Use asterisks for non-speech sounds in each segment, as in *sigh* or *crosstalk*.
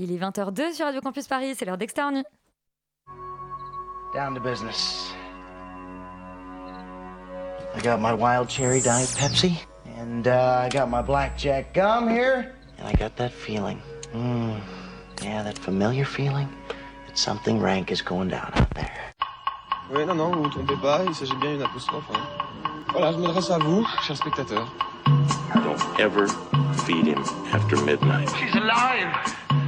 Il est 20h02 sur Radio Campus Paris, c'est l'heure d'Externe Nuit. Down to business. I got my wild cherry diet Pepsi, and uh, I got my blackjack gum here, and I got that feeling. Mm, yeah, that familiar feeling that something rank is going down out there. Oui, non, non, vous vous trompez pas, il s'agit bien d'une apostrophe. Hein. Voilà, je m'adresse à vous, chers spectateurs. Don't ever feed him after midnight. She's! Alive!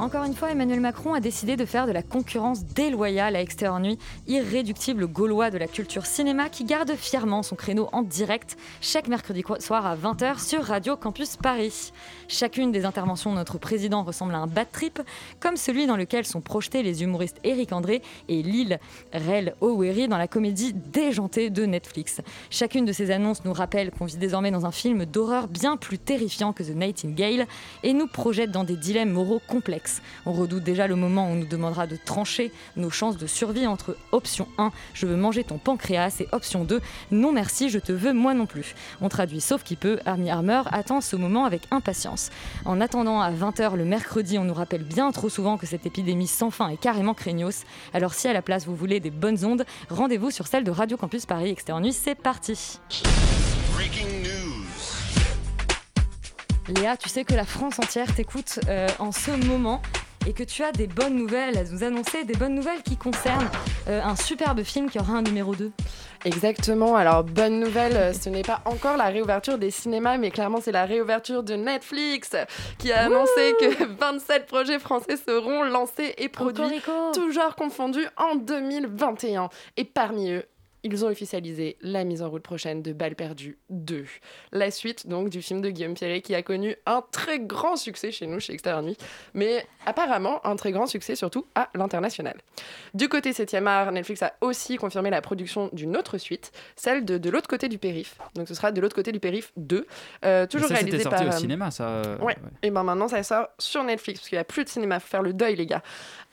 Encore une fois, Emmanuel Macron a décidé de faire de la concurrence déloyale à Extérieur Nuit, irréductible gaulois de la culture cinéma qui garde fièrement son créneau en direct chaque mercredi soir à 20h sur Radio Campus Paris. Chacune des interventions de notre président ressemble à un bad trip, comme celui dans lequel sont projetés les humoristes Éric André et Lille Rel Oweri dans la comédie déjantée de Netflix. Chacune de ces annonces nous rappelle qu'on vit désormais dans un film d'horreur bien plus terrifiant que The Nightingale et nous projette dans des dilemmes moraux complexes. On redoute déjà le moment où on nous demandera de trancher nos chances de survie entre option 1, je veux manger ton pancréas, et option 2, non merci, je te veux moi non plus. On traduit sauf qui peut, Army Armor attend ce moment avec impatience. En attendant à 20h le mercredi, on nous rappelle bien trop souvent que cette épidémie sans fin est carrément craignos. Alors si à la place vous voulez des bonnes ondes, rendez-vous sur celle de Radio Campus Paris Extérieur Nuit, c'est parti. Léa, tu sais que la France entière t'écoute euh, en ce moment et que tu as des bonnes nouvelles à nous annoncer, des bonnes nouvelles qui concernent euh, un superbe film qui aura un numéro 2. Exactement. Alors, bonne nouvelle, euh, ce n'est pas encore la réouverture des cinémas, mais clairement, c'est la réouverture de Netflix qui a annoncé que 27 projets français seront lancés et produits, toujours confondus, en 2021. Et parmi eux, ils ont officialisé la mise en route prochaine de Balles perdues 2. La suite donc du film de Guillaume Pierret qui a connu un très grand succès chez nous, chez Extérieur Nuit, mais apparemment un très grand succès surtout à l'international. Du côté 7e art, Netflix a aussi confirmé la production d'une autre suite, celle de De l'autre côté du périph. Donc ce sera De l'autre côté du périph 2, euh, toujours ça, réalisé sorti par... au euh, cinéma, ça. euh, Ouais. Et ben maintenant ça sort sur Netflix parce qu'il n'y a plus de cinéma, faut faire le deuil les gars.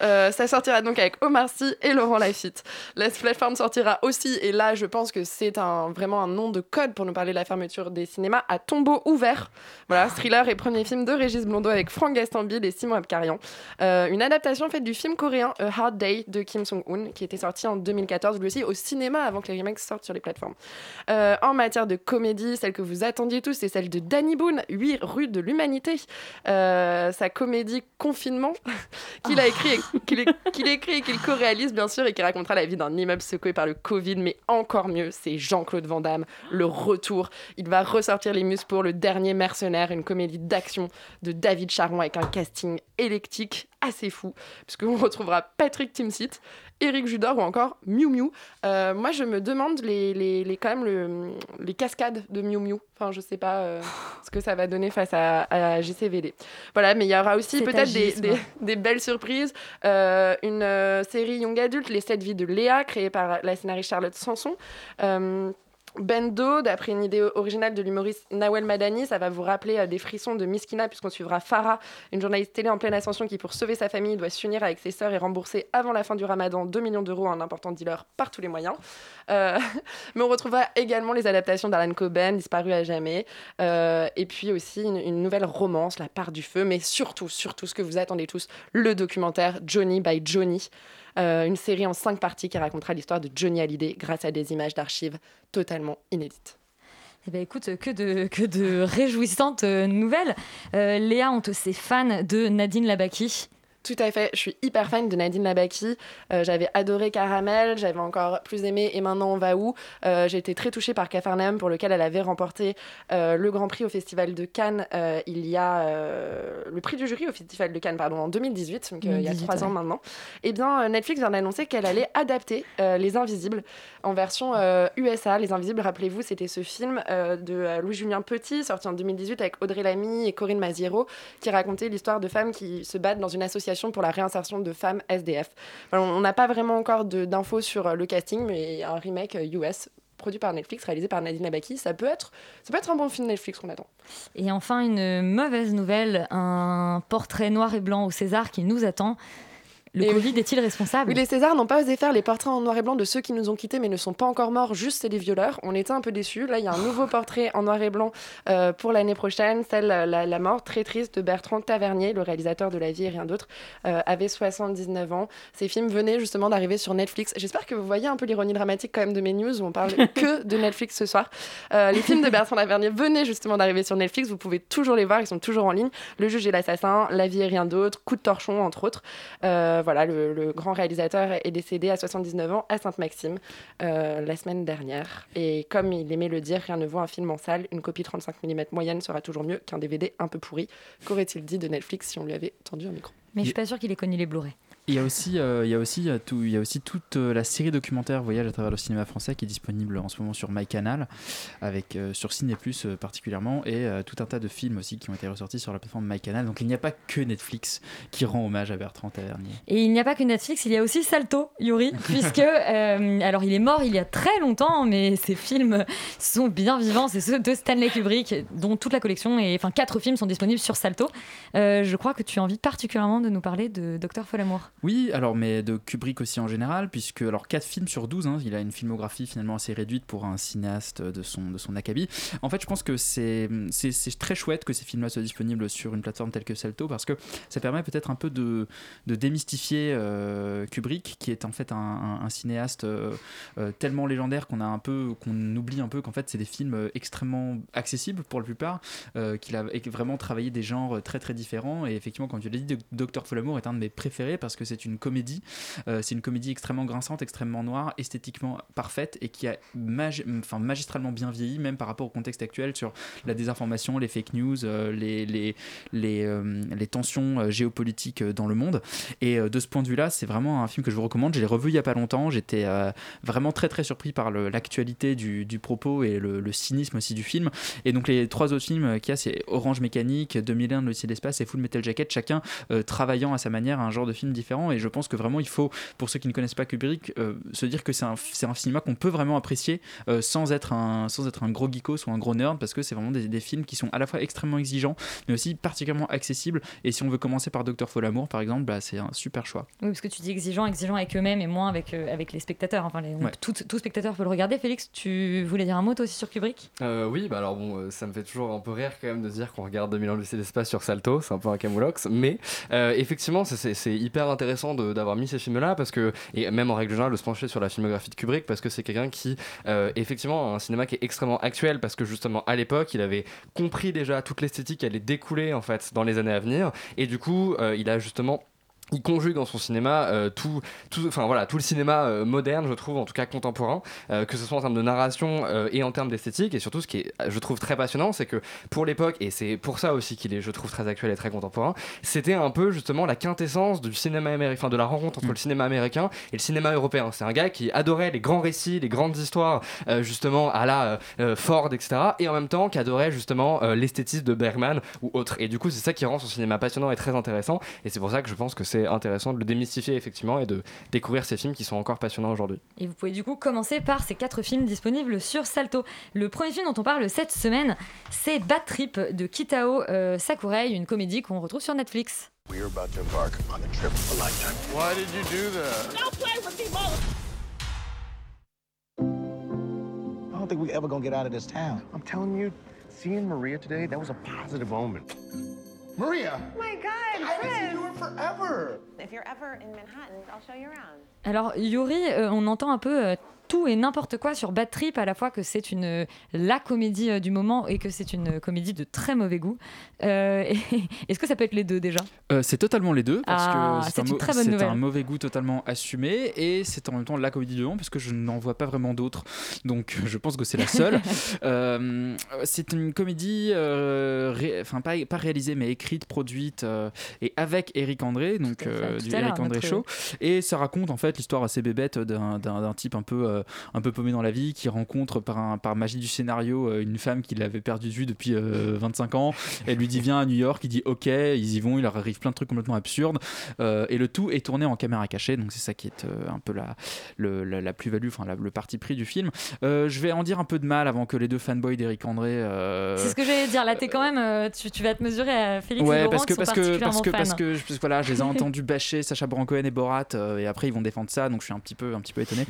Euh, ça sortira donc avec Omar Sy et Laurent Lafitte. La plateforme sortira aussi, et là je pense que c'est un, vraiment un nom de code pour nous parler de la fermeture des cinémas, à tombeau ouvert. Voilà, thriller et premier film de Régis Blondeau avec Franck Gastambide et Simon Abkarian. Euh, une adaptation faite du film coréen A Hard Day de Kim Song-hoon qui était sorti en 2014 lui aussi au cinéma avant que les remakes sortent sur les plateformes. Euh, en matière de comédie, celle que vous attendiez tous, c'est celle de Danny Boone, 8 rue de l'humanité. Euh, sa comédie Confinement, *laughs* qu'il a écrit, et- qu'il qu'il écrit et qu'il co-réalise bien sûr, et qui racontera la vie d'un immeuble secoué par le Covid, mais encore mieux, c'est Jean-Claude Van Damme, le retour. Il va ressortir les muscles pour le dernier mercenaire, une comédie d'action de David Charon avec un casting électrique assez fou, puisqu'on *laughs* retrouvera Patrick Timsit, Eric Judor ou encore Miu Miu. Euh, moi, je me demande les, les, les- quand même le- les cascades de Miu Miu. Enfin, je sais pas euh, *gasps* ce que ça va donner face à, à JCVD. Voilà, mais il y aura aussi peut-être des, agisme. des, des belles surprises. Euh, une série Young Adult, Les 7 vies de Léa, créée par la scénariste Charlotte Sanson. Bendo, d'après une idée originale de l'humoriste Nawel Madani, ça va vous rappeler euh, des frissons de Miskina, puisqu'on suivra Farah, une journaliste télé en pleine ascension qui, pour sauver sa famille, doit s'unir avec ses sœurs et rembourser avant la fin du ramadan 2 millions d'euros à un important dealer par tous les moyens. Euh, *laughs* mais on retrouvera également les adaptations d'Alan Coben, disparu à jamais, euh, et puis aussi une, une nouvelle romance, La part du feu, mais surtout, surtout ce que vous attendez tous, le documentaire Johnny by Johnny. Euh, une série en cinq parties qui racontera l'histoire de Johnny Hallyday grâce à des images d'archives totalement inédites. Eh ben écoute, que de, que de réjouissantes euh, nouvelles. Euh, Léa, on te sait fan de Nadine Labaki. Tout à fait, je suis hyper fan de Nadine Labaki. Euh, j'avais adoré Caramel, j'avais encore plus aimé Et maintenant on va où Euh, J'ai été très touchée par Cafarnaum pour lequel elle avait remporté euh, le Grand Prix au Festival de Cannes euh, il y a le prix du jury au Festival de Cannes pardon en 2018, donc il y a 2018, trois ans maintenant. Et bien Netflix vient d'annoncer qu'elle allait adapter Les Invisibles en version USA. Les Invisibles, rappelez-vous, c'était ce film de Louis-Julien Petit sorti en 2018 avec Audrey Lamy et Corinne Maziero qui racontait l'histoire de femmes qui se battent dans une association pour la réinsertion de femmes SDF. On n'a pas vraiment encore d'infos sur euh, le casting, mais un remake euh, US produit par Netflix, réalisé par Nadine Labaki, ça peut être, ça peut être un bon film Netflix qu'on attend. Et enfin, une mauvaise nouvelle, un portrait noir et blanc au César qui nous attend. Le Et oui. Covid est-il responsable? Oui, les Césars n'ont pas osé faire les portraits en noir et blanc de ceux qui nous ont quittés mais ne sont pas encore morts, juste c'est les violeurs. On était un peu déçus. Là, il y a un nouveau portrait en noir et blanc euh, pour l'année prochaine, celle la, la mort très triste de Bertrand Tavernier, le réalisateur de La vie et rien d'autre, euh, avait 79 ans. Ces films venaient justement d'arriver sur Netflix. J'espère que vous voyez un peu l'ironie dramatique quand même de mes news où on parle *laughs* que de Netflix ce soir. Euh, les films de Bertrand Tavernier venaient justement d'arriver sur Netflix. Vous pouvez toujours les voir, ils sont toujours en ligne. Le juge et l'assassin, La vie et rien d'autre, Coup de torchon entre autres. Euh, voilà, le, le grand réalisateur est décédé à 79 ans à Sainte-Maxime euh, la semaine dernière. Et comme il aimait le dire, rien ne vaut un film en salle. Une copie 35 mm moyenne sera toujours mieux qu'un DVD un peu pourri. Qu'aurait-il dit de Netflix si on lui avait tendu un micro? Mais je suis pas sûre qu'il ait connu les Blu-ray. Il y a aussi, euh, il y a aussi, euh, tout, il y a aussi toute euh, la série documentaire Voyage à travers le cinéma français qui est disponible en ce moment sur MyCanal, avec euh, sur Ciné Plus particulièrement, et euh, tout un tas de films aussi qui ont été ressortis sur la plateforme MyCanal. Donc il n'y a pas que Netflix qui rend hommage à Bertrand Tavernier. Et il n'y a pas que Netflix, il y a aussi Salto, Yuri, *laughs* puisque, alors il est mort il y a très longtemps, mais ses films sont bien vivants. C'est ceux de Stanley Kubrick, dont toute la collection, et enfin quatre films sont disponibles sur Salto. Je crois que tu as envie particulièrement de nous parler de Docteur Folamour. Oui, alors mais de Kubrick aussi en général, puisque alors 4 films sur 12, hein, il a une filmographie finalement assez réduite pour un cinéaste de son, de son acabit. En fait, je pense que c'est très chouette que ces films-là soient disponibles sur une plateforme telle que Salto, parce que ça permet peut-être un peu de, de démystifier euh, Kubrick, qui est en fait un, cinéaste euh, euh, tellement légendaire qu'on a un peu qu'on oublie un peu qu'en fait c'est des films extrêmement accessibles pour la plupart, qu'il a vraiment travaillé des genres très très différents. Et effectivement, comme tu l'as dit, Docteur Folamour est un de mes préférés parce que c'est une comédie. Euh, c'est une comédie extrêmement grinçante, extrêmement noire, esthétiquement parfaite et qui a magi- enfin, magistralement bien vieilli, même par rapport au contexte actuel sur la désinformation, les fake news, euh, les, les, les, euh, les tensions géopolitiques dans le monde. Et de ce point de vue-là, c'est vraiment un film que je vous recommande. Je l'ai revu il y a pas longtemps. J'étais vraiment très très surpris par le- l'actualité du, propos et le, le cynisme aussi du film. Et donc les trois autres films qu'il y a, c'est Orange Mécanique, 2001, l'Odyssée de l'espace et Full Metal Jacket, chacun travaillant à sa manière un genre de film différent. Et je pense que vraiment il faut, pour ceux qui ne connaissent pas Kubrick, euh, se dire que c'est un, c'est un cinéma qu'on peut vraiment apprécier euh, sans, être un, sans être un gros geekos ou un gros nerd, parce que c'est vraiment des, des films qui sont à la fois extrêmement exigeants, mais aussi particulièrement accessibles. Et si on veut commencer par Docteur Folamour, par exemple, bah, c'est un super choix. Oui, parce que tu dis exigeant, exigeant avec eux-mêmes et moins avec, euh, avec les spectateurs. Enfin, les- Ouais. tout, tout spectateur peut le regarder. Félix, tu voulais dire un mot toi aussi sur Kubrick? Euh, oui, bah alors bon, ça me fait toujours un peu rire quand même de dire qu'on regarde 2000 ans de lycée d'espace sur Salto, c'est un peu un camoulox, mais euh, effectivement, c'est hyper intéressant d'avoir mis ces films-là parce que, et même en règle générale, de se pencher sur la filmographie de Kubrick parce que c'est quelqu'un qui, euh, effectivement, un cinéma qui est extrêmement actuel parce que justement à l'époque, il avait compris déjà toute l'esthétique qui allait découler en fait dans les années à venir. Et du coup, euh, il a justement il conjugue dans son cinéma euh, tout, tout, enfin voilà, tout le cinéma euh, moderne, je trouve, en tout cas contemporain, euh, que ce soit en termes de narration et en termes d'esthétique. Et surtout, ce qui est, je trouve, très passionnant, c'est que pour l'époque, et c'est pour ça aussi qu'il est, je trouve, très actuel et très contemporain, c'était un peu justement la quintessence du cinéma américain, de la rencontre entre le cinéma américain et le cinéma européen. C'est un gars qui adorait les grands récits, les grandes histoires, justement à la Ford, etc. Et en même temps, qui adorait justement l'esthétisme de Bergman ou autre. Et du coup, c'est ça qui rend son cinéma passionnant et très intéressant. Et c'est pour ça que je pense que c'est intéressant de le démystifier effectivement et de découvrir ces films qui sont encore passionnants aujourd'hui. Et vous pouvez du coup commencer par ces quatre films disponibles sur Salto. Le premier film dont on parle cette semaine, c'est Bad Trip de Kitao euh, Sakurai, une comédie qu'on retrouve sur Netflix. We're about to embark on a trip of a lifetime. Why did you do that? Don't play with me, mother. I don't think we ever gonna get out of this town. I'm telling you, seeing Maria today, that was a positive omen. Maria! Oh my God, I haven't seen you in forever! If you're ever in Manhattan, I'll show you around. Alors Yuri, euh, on entend un peu euh, tout et n'importe quoi sur Bad Trip, à la fois que c'est une la comédie euh, du moment et que c'est une comédie de très mauvais goût. Euh, *laughs* Est-ce que ça peut être les deux déjà? Euh, c'est totalement les deux parce Ah, que c'est un, mauvais goût totalement assumé et c'est en même temps la comédie du moment parce que je n'en vois pas vraiment d'autres. Donc je pense que c'est la seule. *laughs* Euh, c'est une comédie ré- enfin pas, pas réalisée mais écrite produite et avec Eric André donc du Eric André Show. Et ça raconte en fait l'histoire assez bébête d'un type un peu euh, un peu paumé dans la vie, qui rencontre par, un, par magie du scénario euh, une femme qu'il avait perdu de vue depuis euh, 25 ans. Elle lui dit viens à New York, il dit ok, ils y vont, il leur arrive plein de trucs complètement absurdes. Euh, et le tout est tourné en caméra cachée, donc c'est ça qui est euh, un peu la, le- la, la plus-value, enfin le parti pris du film. Euh, je vais en dire un peu de mal avant que les deux fanboys d'Eric André. euh, C'est ce que j'allais dire. Là, t'es quand même. euh, tu, tu vas te mesurer à Félix et Ouais, Laurent parce que qui sont parce que parce que parce que, parce que, voilà, je les ai *laughs* entendus bâcher Sacha Baron Cohen et Borat euh, et après ils vont défendre ça, donc je suis un petit peu un petit peu étonné.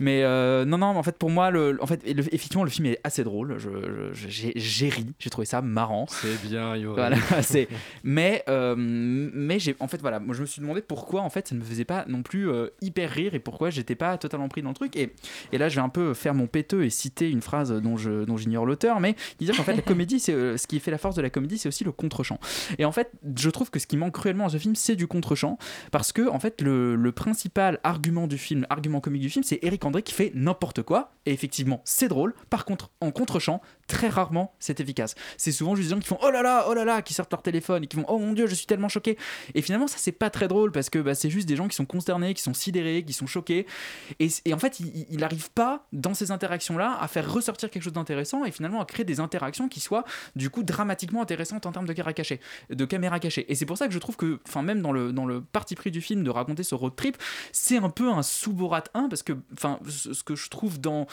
mais *laughs* euh, non non, mais en fait pour moi le en fait le- effectivement le film est assez drôle. Je je- j'ai ri, j'ai trouvé ça marrant. C'est bien, Yuri. Voilà, *laughs* *laughs* mais euh, mais j'ai en fait voilà, moi je me suis demandé pourquoi en fait ça ne me faisait pas non plus euh, hyper rire et pourquoi j'étais pas totalement pris dans le truc et et là je vais un peu faire mon péteux et citer une phrase dont je dont j'ignore l'auteur mais dire qu'en fait la comédie c'est euh, ce qui fait la force de la comédie c'est aussi le contre-champ et en fait je trouve que ce qui manque cruellement à ce film c'est du contre-champ parce que en fait le, le principal argument du film argument comique du film c'est Eric André qui n'importe quoi. Et effectivement c'est drôle. Par contre en contre-champ très rarement c'est efficace. C'est souvent juste des gens qui font oh là là oh là là qui sortent leur téléphone et qui font oh mon dieu je suis tellement choqué. Et finalement ça c'est pas très drôle parce que bah, c'est juste des gens qui sont consternés qui sont sidérés qui sont choqués. Et, en fait il, il arrive pas dans ces interactions là à faire ressortir quelque chose d'intéressant et finalement à créer des interactions qui soient du coup dramatiquement intéressantes en termes de caméra cachée de caméra cachée. Et c'est pour ça que je trouve que enfin même dans le dans le parti pris du film de raconter ce road trip c'est un peu un sous Borat 1 parce que enfin ce que je trouve dans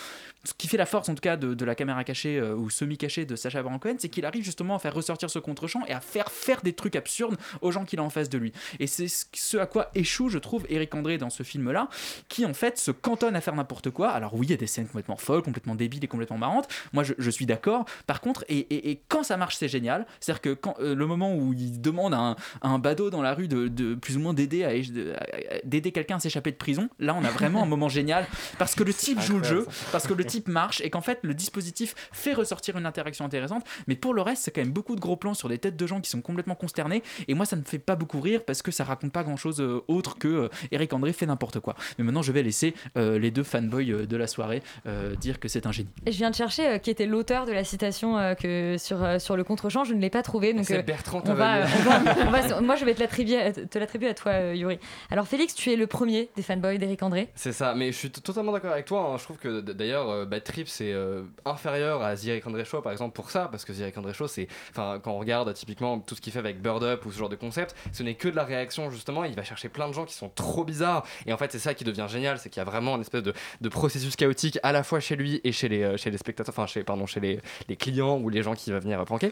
ce qui fait la force en tout cas de, de la caméra cachée euh, ou semi cachée de Sacha Baron Cohen c'est qu'il arrive justement à faire ressortir ce contre-champ et à faire faire des trucs absurdes aux gens qu'il a en face de lui. Et c'est ce à quoi échoue je trouve Eric André dans ce film là qui en fait se cantonne à faire n'importe quoi. Alors oui il y a des scènes complètement folles complètement débiles et complètement marrantes. Moi je, je suis d'accord. Par contre et, et- et quand ça marche c'est génial. C'est à dire que quand euh, le moment où il demande à un, à un badaud dans la rue de, de plus ou moins d'aider à, à- d'aider quelqu'un à s'échapper de prison là on a vraiment un moment génial. Parce que le type joue le jeu parce que le type marche et qu'en fait le dispositif fait ressortir une interaction intéressante mais pour le reste c'est quand même beaucoup de gros plans sur des têtes de gens qui sont complètement consternés et moi ça ne me fait pas beaucoup rire parce que ça raconte pas grand chose autre que euh, Eric André fait n'importe quoi mais maintenant je vais laisser euh, les deux fanboys euh, de la soirée euh, dire que c'est un génie je viens de chercher euh, qui était l'auteur de la citation euh, que sur, euh, sur le contre-champ. Je ne l'ai pas trouvé. Donc, C'est euh, Bertrand on va, on va- on va- *laughs* moi, je vais te l'attribuer, te l'attribuer à toi, euh, Yuri. Alors, Félix, tu es le premier des fanboys d'Eric André. C'est ça, mais je suis totalement d'accord avec toi. hein. Je trouve que d'ailleurs, euh, Bad Trip c'est euh, inférieur à The Eric André Show par exemple pour ça, parce que Eric André Show, c'est, enfin, quand on regarde typiquement tout ce qu'il fait avec Bird Up ou ce genre de concept, ce n'est que de la réaction justement. Il va chercher plein de gens qui sont trop bizarres, et en fait, c'est ça qui devient génial, c'est qu'il y a vraiment une espèce de, processus chaotique à la fois chez lui et chez les, euh, chez les spectateurs, enfin, chez, pardon, chez les, clients ou les gens qui vont venir pranker.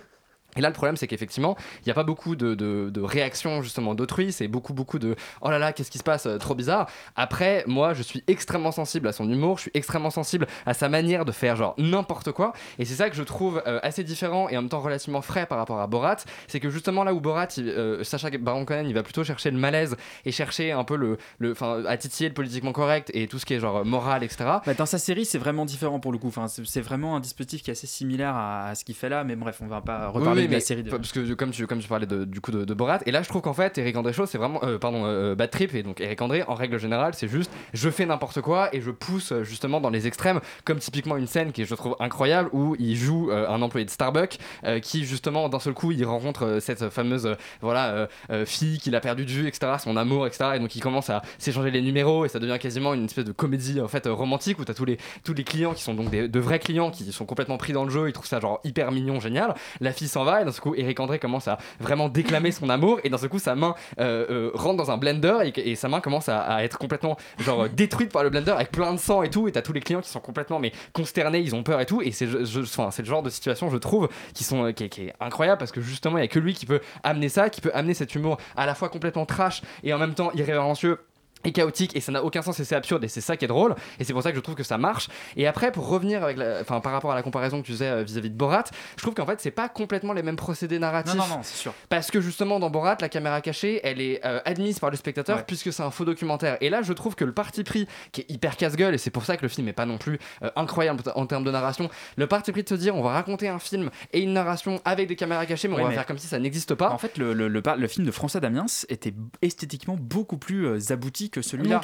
Et là, le problème, c'est qu'effectivement, il n'y a pas beaucoup de, de, réactions justement d'autrui. C'est beaucoup, beaucoup de oh là là, qu'est-ce qui se passe, euh, trop bizarre. Après, moi, je suis extrêmement sensible à son humour. Je suis extrêmement sensible à sa manière de faire genre n'importe quoi. Et c'est ça que je trouve euh, assez différent et en même temps relativement frais par rapport à Borat. C'est que justement là où Borat, euh, Sacha Baron Cohen, il va plutôt chercher le malaise et chercher un peu le, enfin, à titiller le politiquement correct et tout ce qui est genre moral, etc. Bah, dans sa série, c'est vraiment différent pour le coup. Enfin, c'est vraiment un dispositif qui est assez similaire à, ce qu'il fait là, mais bref, on va pas reparler oui, de la mais série. De... Parce que comme tu, comme tu parlais de- du coup de, de Borat, et là je trouve qu'en fait Eric André Show c'est vraiment, euh, pardon, euh, Bad Trip et donc Eric André en règle générale c'est juste je fais n'importe quoi et je pousse euh, justement dans les extrêmes, comme typiquement une scène qui je trouve incroyable où il joue euh, un employé de Starbucks qui justement d'un seul coup il rencontre cette fameuse voilà fille qu'il a perdu de vue, etc., son amour, etc. Et donc il commence à s'échanger les numéros et ça devient quasiment une espèce de comédie en fait romantique où t'as tous les tous les clients qui sont donc des, de vrais clients qui sont complètement pris dans le jeu, ils trouvent ça genre hyper mignon, génial. La fille s'en va et d'un seul coup Eric André commence à vraiment déclamer son amour et d'un seul coup sa main euh, euh, rentre dans un blender et, sa main commence à, être complètement genre euh, détruite par le blender avec plein de sang et tout et t'as tous les clients qui sont complètement mais consternés, ils ont peur et tout et c'est enfin, le genre de situation je trouve qui sont qui, est- qui est incroyable parce que justement il y a que lui qui peut amener ça, qui peut amener cet humour à la fois complètement trash et en même temps irrévérencieux et chaotique et ça n'a aucun sens et c'est absurde et c'est ça qui est drôle et c'est pour ça que je trouve que ça marche et après pour revenir avec la- enfin par rapport à la comparaison que tu faisais euh, vis-à-vis de Borat je trouve qu'en fait c'est pas complètement les mêmes procédés narratifs Non, non, non, c'est sûr. parce que justement dans Borat la caméra cachée elle est euh, admise par le spectateur Ouais. puisque c'est un faux documentaire et là je trouve que le parti pris qui est hyper casse-gueule et c'est pour ça que le film est pas non plus euh, incroyable en termes de narration le parti pris de se dire on va raconter un film et une narration avec des caméras cachées mais Ouais, on va mais- faire comme si ça n'existe pas En fait, le, le, le, film de François Damiens était esthétiquement beaucoup plus abouti que celui-là.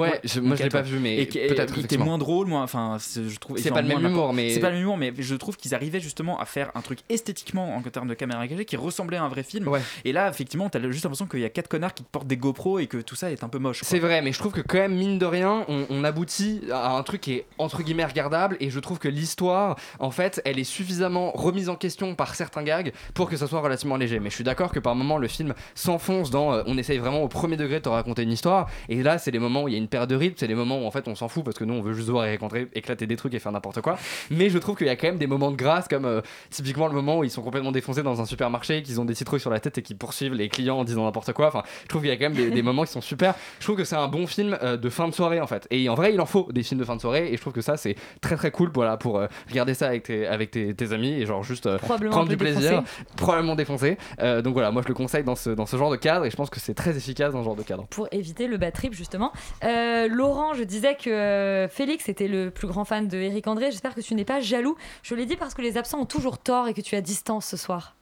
Ouais, je- moi, je l'ai pas vu, mais peut-être, Il était moins drôle, moins. Enfin, c'est- je trouve. C'est pas le même humour, mais- C'est pas le même humour, mais je trouve qu'ils arrivaient justement à faire un truc esthétiquement en termes de caméra cachée qui ressemblait à un vrai film. Et là, effectivement, t'as juste l'impression qu'il y a quatre connards qui portent des GoPro et que tout ça est un peu moche. C'est vrai, mais je trouve que quand même, mine de rien, on, on aboutit à un truc qui est entre guillemets regardable et je trouve que l'histoire, en fait, elle est suffisamment remise en question par certains gags pour que ça soit relativement léger. Mais je suis d'accord que par moment, le film s'enfonce dans. euh, on essaye vraiment au premier degré de te raconter une histoire et là, c'est les moments où il y a une perte de rythme, c'est les moments où en fait on s'en fout parce que nous on veut juste voir et rencontrer, éclater des trucs et faire n'importe quoi. Mais je trouve qu'il y a quand même des moments de grâce comme euh, typiquement le moment où ils sont complètement défoncés dans un supermarché, qu'ils ont des citrouilles sur la tête et qu'ils poursuivent les clients en disant n'importe quoi. Enfin, je trouve qu'il y a quand même des, des *laughs* moments qui sont super. Je trouve que c'est un bon film euh, de fin de soirée en fait. Et en vrai, il en faut des films de fin de soirée et je trouve que ça c'est très très cool voilà, pour euh, regarder ça avec tes, avec tes, tes amis et genre juste euh, prendre du plaisir, défoncé. probablement défoncé. Euh, donc voilà, moi je le conseille dans ce, dans ce genre de cadre et je pense que c'est très efficace dans ce genre de cadre. pour éviter le bad trip justement. Euh, Laurent, je disais que euh, Félix était le plus grand fan de Eric André. J'espère que tu n'es pas jaloux. Je l'ai dit parce que les absents ont toujours tort et que tu as distance ce soir.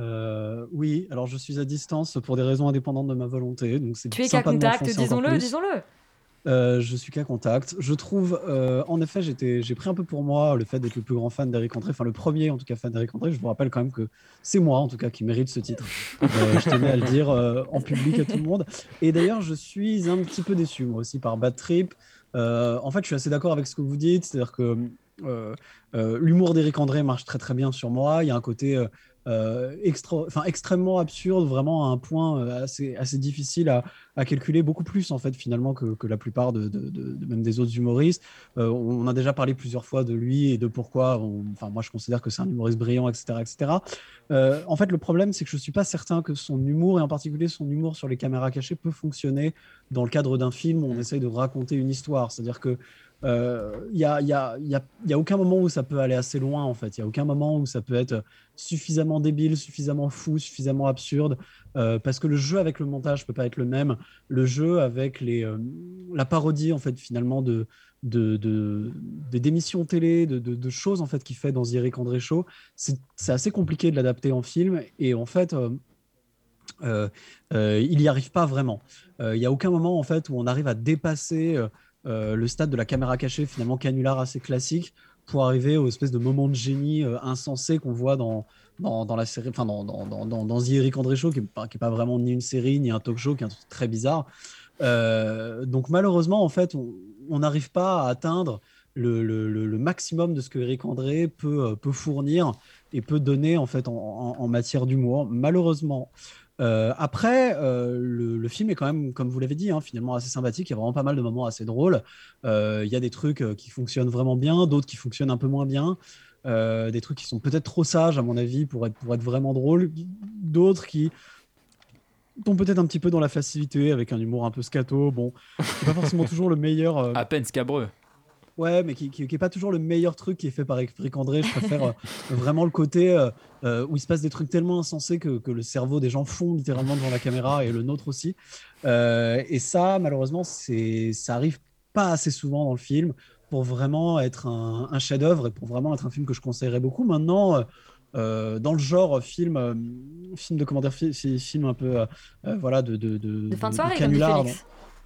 Euh, oui, alors je suis à distance pour des raisons indépendantes de ma volonté. Donc c'est Tu es qu'à contact, disons-le, disons-le. Euh, je suis qu'à contact. Je trouve, euh, en effet, j'ai pris un peu pour moi le fait d'être le plus grand fan d'Eric André, enfin le premier en tout cas fan d'Eric André. Je vous rappelle quand même que c'est moi en tout cas qui mérite ce titre. Euh, je tenais à le dire en public à tout le monde. Et d'ailleurs, je suis un petit peu déçu moi aussi par Bad Trip. En fait, je suis assez d'accord avec ce que vous dites, c'est-à-dire que l'humour d'Eric André marche très très bien sur moi. Il y a un côté extra, enfin, extrêmement absurde, vraiment à un point euh, assez, assez difficile à, à calculer, beaucoup plus en fait finalement que, que la plupart de, de- de- de- même des autres humoristes. Euh, on a déjà parlé plusieurs fois de lui et de pourquoi. Enfin, moi, je considère que c'est un humoriste brillant, etc., etc. Euh, en fait, le problème, c'est que je suis pas certain que son humour et en particulier son humour sur les caméras cachées peut fonctionner dans le cadre d'un film où on essaye de raconter une histoire. C'est-à-dire que euh, il y, a, il y, a, y a- y a aucun moment où ça peut aller assez loin en fait. Il y a aucun moment où ça peut être suffisamment débile, suffisamment fou, suffisamment absurde, euh, parce que le jeu avec le montage peut pas être le même. Le jeu avec les, euh, la parodie en fait finalement de de, de, des d'émissions télé, de, de, de choses en fait qu'il fait dans Eric André Show, c'est assez compliqué de l'adapter en film et en fait. euh, euh, euh, il n'y arrive pas vraiment. Euh, Il n'y a aucun moment en fait où on arrive à dépasser euh, euh, le stade de la caméra cachée, finalement canular assez classique, pour arriver aux espèces de moments de génie euh, insensés qu'on voit dans, dans, dans la série, enfin dans, dans, dans, dans, The Eric André Show, qui n'est pas, pas vraiment ni une série ni un talk show, qui est un truc très bizarre. Euh, donc malheureusement, en fait, on n'arrive pas à atteindre le, le, le- maximum de ce que Eric André peut, euh, peut fournir et peut donner en fait en matière d'humour. Malheureusement. Euh, après, euh, le, le film est quand même, comme vous l'avez dit, hein, finalement assez sympathique. Il y a vraiment pas mal de moments assez drôles. Euh, Il y a des trucs qui fonctionnent vraiment bien, d'autres qui fonctionnent un peu moins bien. Des trucs qui sont peut-être trop sages, à mon avis, pour être, pour être vraiment drôles. D'autres qui tombent peut-être un petit peu dans la facilité, avec un humour un peu scato. Bon, c'est pas forcément *laughs* toujours le meilleur. À peine scabreux. Ouais, mais qui, qui, qui est pas toujours le meilleur truc qui est fait par Eric André. Je préfère euh, *laughs* vraiment le côté euh, euh, où il se passe des trucs tellement insensés que, que le cerveau des gens fond littéralement devant la caméra et le nôtre aussi. Et ça, malheureusement, c'est ça arrive pas assez souvent dans le film pour vraiment être un, un chef-d'œuvre et pour vraiment être un film que je conseillerais beaucoup. Maintenant. euh, dans le genre film, euh, film de comment dire, fi- fi- film un peu, euh, voilà, de, de, de, De fin de soirée, canular.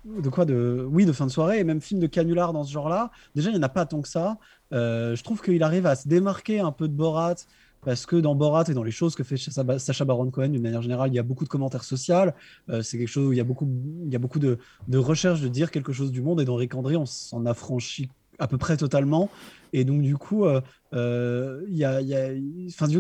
De quoi de oui de fin de soirée et même film de canular dans ce genre-là. Déjà il n'y en a pas tant que ça. Euh, je trouve qu'il arrive à se démarquer un peu de Borat parce que dans Borat et dans les choses que fait Sacha Baron Cohen d'une manière générale il y a beaucoup de commentaires sociaux. Euh, c'est quelque chose où il y a beaucoup il y a beaucoup de, de recherche de dire quelque chose du monde et dans Rick André on s'en affranchit à peu près totalement. Et donc du coup euh, euh, y a,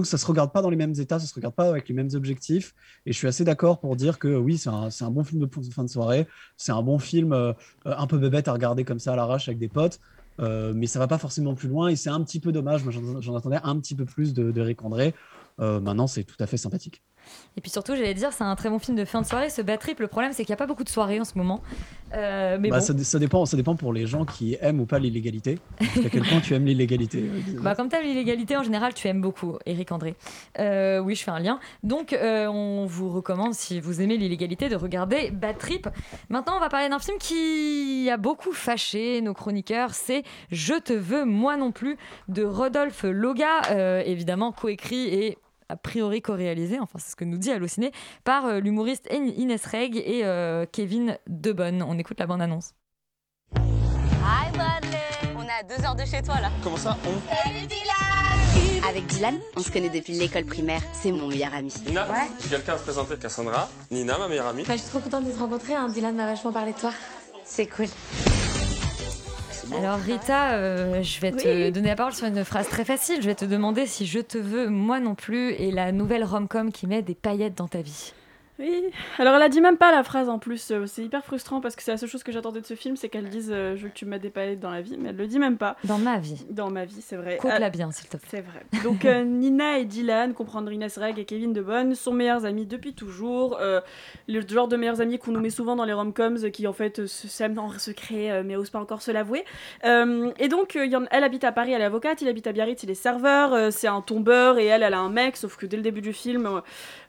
ça se regarde pas dans les mêmes états ça se regarde pas avec les mêmes objectifs. Et je suis assez d'accord pour dire que oui c'est un, un bon film de fin de soirée. C'est un bon film euh, un peu bébête à regarder comme ça à l'arrache avec des potes. Mais ça va pas forcément plus loin et c'est un petit peu dommage. J'en attendais un petit peu plus de, de Rick André. Maintenant c'est tout à fait sympathique Et puis surtout, j'allais dire, c'est un très bon film de fin de soirée. Ce bad trip, le problème, c'est qu'il n'y a pas beaucoup de soirées en ce moment. Euh, mais Bah, bon. ça, dé- ça dépend ça dépend pour les gens qui aiment ou pas l'illégalité à quel point tu aimes l'illégalité *laughs* Bah, comme tu as l'illégalité en général, tu aimes beaucoup Eric André. Euh, oui, je fais un lien. Donc, euh, on vous recommande, si vous aimez l'illégalité, de regarder Bad Trip. Maintenant, on va parler d'un film qui a beaucoup fâché nos chroniqueurs. C'est Je te veux, moi non plus, de Rodolphe Loga, évidemment coécrit et a priori co-réalisé, enfin c'est ce que nous dit Allociné, par euh, l'humoriste In- Inès Reg et euh, Kevin Debonne. On écoute la bande-annonce. Hi Bradley On est à deux heures de chez toi là. Comment ça, on Salut Dylan Avec Dylan, on se connaît depuis l'école primaire. C'est mon meilleur ami. Nina, si quelqu'un à se présenter, Cassandra, Nina, ma meilleure amie. Enfin, je suis trop contente de te rencontrer. Hein. Dylan m'a vachement parlé de toi. C'est cool. Alors Rita, euh, je vais te donner la parole sur une phrase très facile. Je vais te demander si je te veux, moi non plus, et la nouvelle rom-com qui met des paillettes dans ta vie. Oui, alors elle a dit même pas la phrase en plus, euh, c'est hyper frustrant parce que c'est la seule chose que j'attendais de ce film, c'est qu'elle dise euh, je veux que tu me mettes des dans la vie, mais elle le dit même pas. Dans ma vie. Dans ma vie, c'est vrai. Coupe-la Ah, bien, s'il te plaît. C'est vrai. Donc euh, *laughs* Nina et Dylan, comprendre Inès Reg et Kevin Debonne, sont meilleurs amis depuis toujours. euh, le genre de meilleurs amis qu'on nous met souvent dans les rom-coms euh, qui en fait euh, s'aiment en secret euh, mais osent pas encore se l'avouer. Euh, et donc euh, elle habite à Paris, elle est avocate, il habite à Biarritz, il est serveur, euh, c'est un tombeur et elle, elle a un mec, sauf que dès le début du film,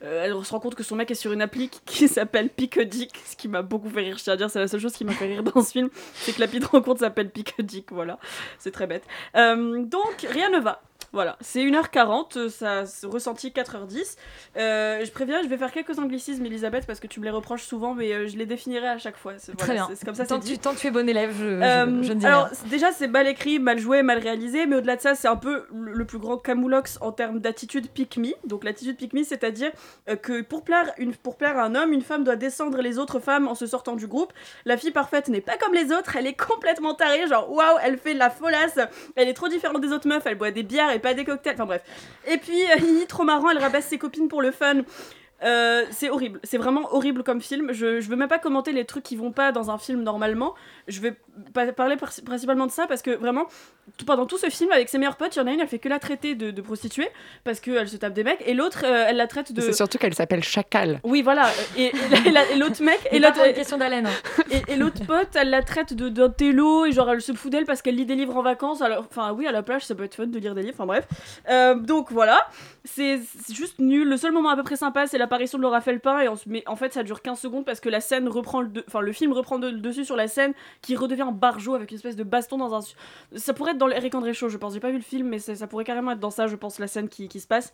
euh, elle se rend compte que son mec est sur une appli qui s'appelle Dick, ce qui m'a beaucoup fait rire. Je tiens à dire, c'est la seule chose qui m'a fait rire dans ce film, c'est que l'appli de rencontre s'appelle Dick, voilà. C'est très bête. Euh, donc, rien ne va. Voilà, c'est 1h40, euh, ça se ressenti 4h10. Euh, je préviens, je vais faire quelques anglicismes, Elisabeth, parce que tu me les reproches souvent, mais euh, je les définirai à chaque fois. Très bien. c'est- comme ça, tant, tu, tant que tu es bon élève, je, Euh, ne dis alors, rien. déjà, c'est mal écrit, mal joué, mal réalisé, mais au-delà de ça, c'est un peu le, le plus grand camoulox en termes d'attitude pick me. Donc, l'attitude pick me, c'est-à-dire que pour plaire, une, pour plaire à un homme, une femme doit descendre les autres femmes en se sortant du groupe. La fille parfaite n'est pas comme les autres, elle est *laughs* complètement tarée, genre waouh, elle fait de la folasse, elle est trop différente des autres meufs, elle boit des bières et pas des cocktails, enfin bref. Et puis, euh, *laughs* trop marrant, elle rabaisse ses copines pour le fun. Euh, c'est horrible, c'est vraiment horrible comme film. Je, je veux même pas commenter les trucs qui vont pas dans un film normalement. Je vais pa- parler par- principalement de ça parce que vraiment, tout, pendant tout ce film, avec ses meilleurs potes, il y en a une, elle fait que la traiter de, de prostituée parce qu'elle se tape des mecs, et l'autre, euh, elle la traite de. C'est surtout qu'elle s'appelle Chacal. Oui, voilà. Et, et- et la- et l'autre mec. Et l'autre question d'haleine. hein. et, et l'autre pote, elle la traite de d'un télo et genre elle se fout d'elle parce qu'elle lit des livres en vacances. Alors, enfin oui, à la plage, ça peut être fun de lire des livres. Enfin bref. Euh, donc voilà, c'est c'est juste nul. Le seul moment à peu près sympa, c'est l'apparition de Laura Felpin. Et on se- mais en fait, ça dure 15 secondes parce que la scène reprend le, de- enfin le film reprend de- le dessus sur la scène qui redevient barjot avec une espèce de baston dans un. Ça pourrait dans Eric André Show, je pense. J'ai pas vu le film, mais ça, pourrait carrément être dans ça, je pense, la scène qui, se passe.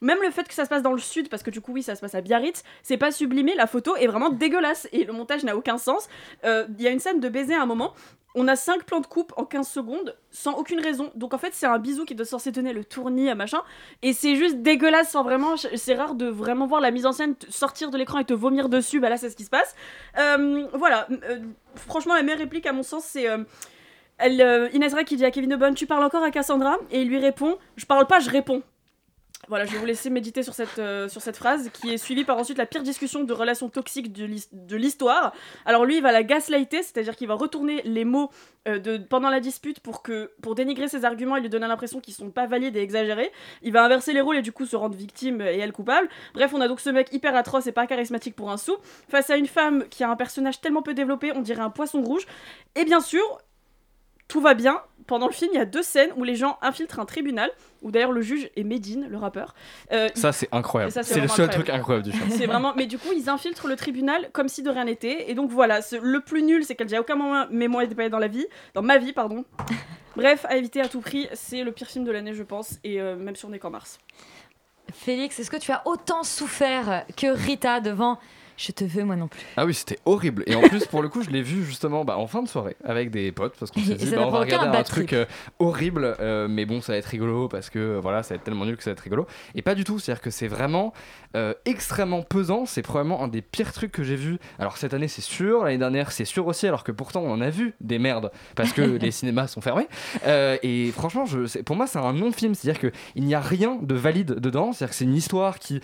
Même le fait que ça se passe dans le sud, parce que du coup, oui, ça se passe à Biarritz, c'est pas sublimé, la photo est vraiment dégueulasse et le montage n'a aucun sens. Euh, Il y a une scène de baiser à un moment. On a 5 plans de coupe en 15 secondes sans aucune raison. Donc en fait, c'est un bisou qui doit censé tenir le tournis à machin. Et c'est juste dégueulasse sans vraiment. C'est rare de vraiment voir la mise en scène sortir de l'écran et te vomir dessus. Bah là, c'est ce qui se passe. Euh, voilà. Euh, franchement, la meilleure réplique, à mon sens, c'est. Elle, euh, Inès Ray qui dit à Kevin Debonne Tu parles encore à Cassandra? Et il lui répond Je parle pas, je réponds. Voilà, je vais vous laisser méditer sur cette, euh, sur cette phrase qui est suivie par ensuite la pire discussion de relations toxiques de l'histoire. Alors lui, il va la gaslighter, c'est-à-dire qu'il va retourner les mots euh, de, pendant la dispute pour, que, pour dénigrer ses arguments et lui donner l'impression qu'ils sont pas valides et exagérés. Il va inverser les rôles et du coup se rendre victime et elle coupable. Bref, on a donc ce mec hyper atroce et pas charismatique pour un sou, face à une femme qui a un personnage tellement peu développé, on dirait un poisson rouge. Et bien sûr, tout va bien. Pendant le film, il y a deux scènes où les gens infiltrent un tribunal, où d'ailleurs le juge est Medine, le rappeur. Euh, Ça, c'est incroyable. Ça, C'est le seul truc incroyable du film. C'est vraiment. Mais du coup, ils infiltrent le tribunal comme si de rien n'était. Et donc voilà, ce- le plus nul, c'est qu'elle dit à aucun moment mais moi dans la vie, dans ma vie, pardon. *laughs* Bref, à éviter à tout prix, c'est le pire film de l'année, je pense, et euh, même si on est qu'en mars. Félix, est-ce que tu as autant souffert que Rita devant Je te veux, moi non plus Ah oui, c'était horrible. Et en plus, pour le coup, je l'ai vu justement bah, en fin de soirée avec des potes parce qu'on *laughs* s'est dit, bah, on va regarder un truc euh, horrible, euh, mais bon, ça va être rigolo parce que euh, voilà, ça va être tellement nul que ça va être rigolo. Et pas du tout, c'est-à-dire que c'est vraiment euh, extrêmement pesant. C'est probablement un des pires trucs que j'ai vu. Alors cette année, c'est sûr, l'année dernière, c'est sûr aussi, alors que pourtant, on en a vu des merdes parce que *laughs* les cinémas sont fermés. Et franchement, je, pour moi, c'est un non-film, c'est-à-dire qu'il n'y a rien de valide dedans, c'est-à-dire que c'est une histoire qui,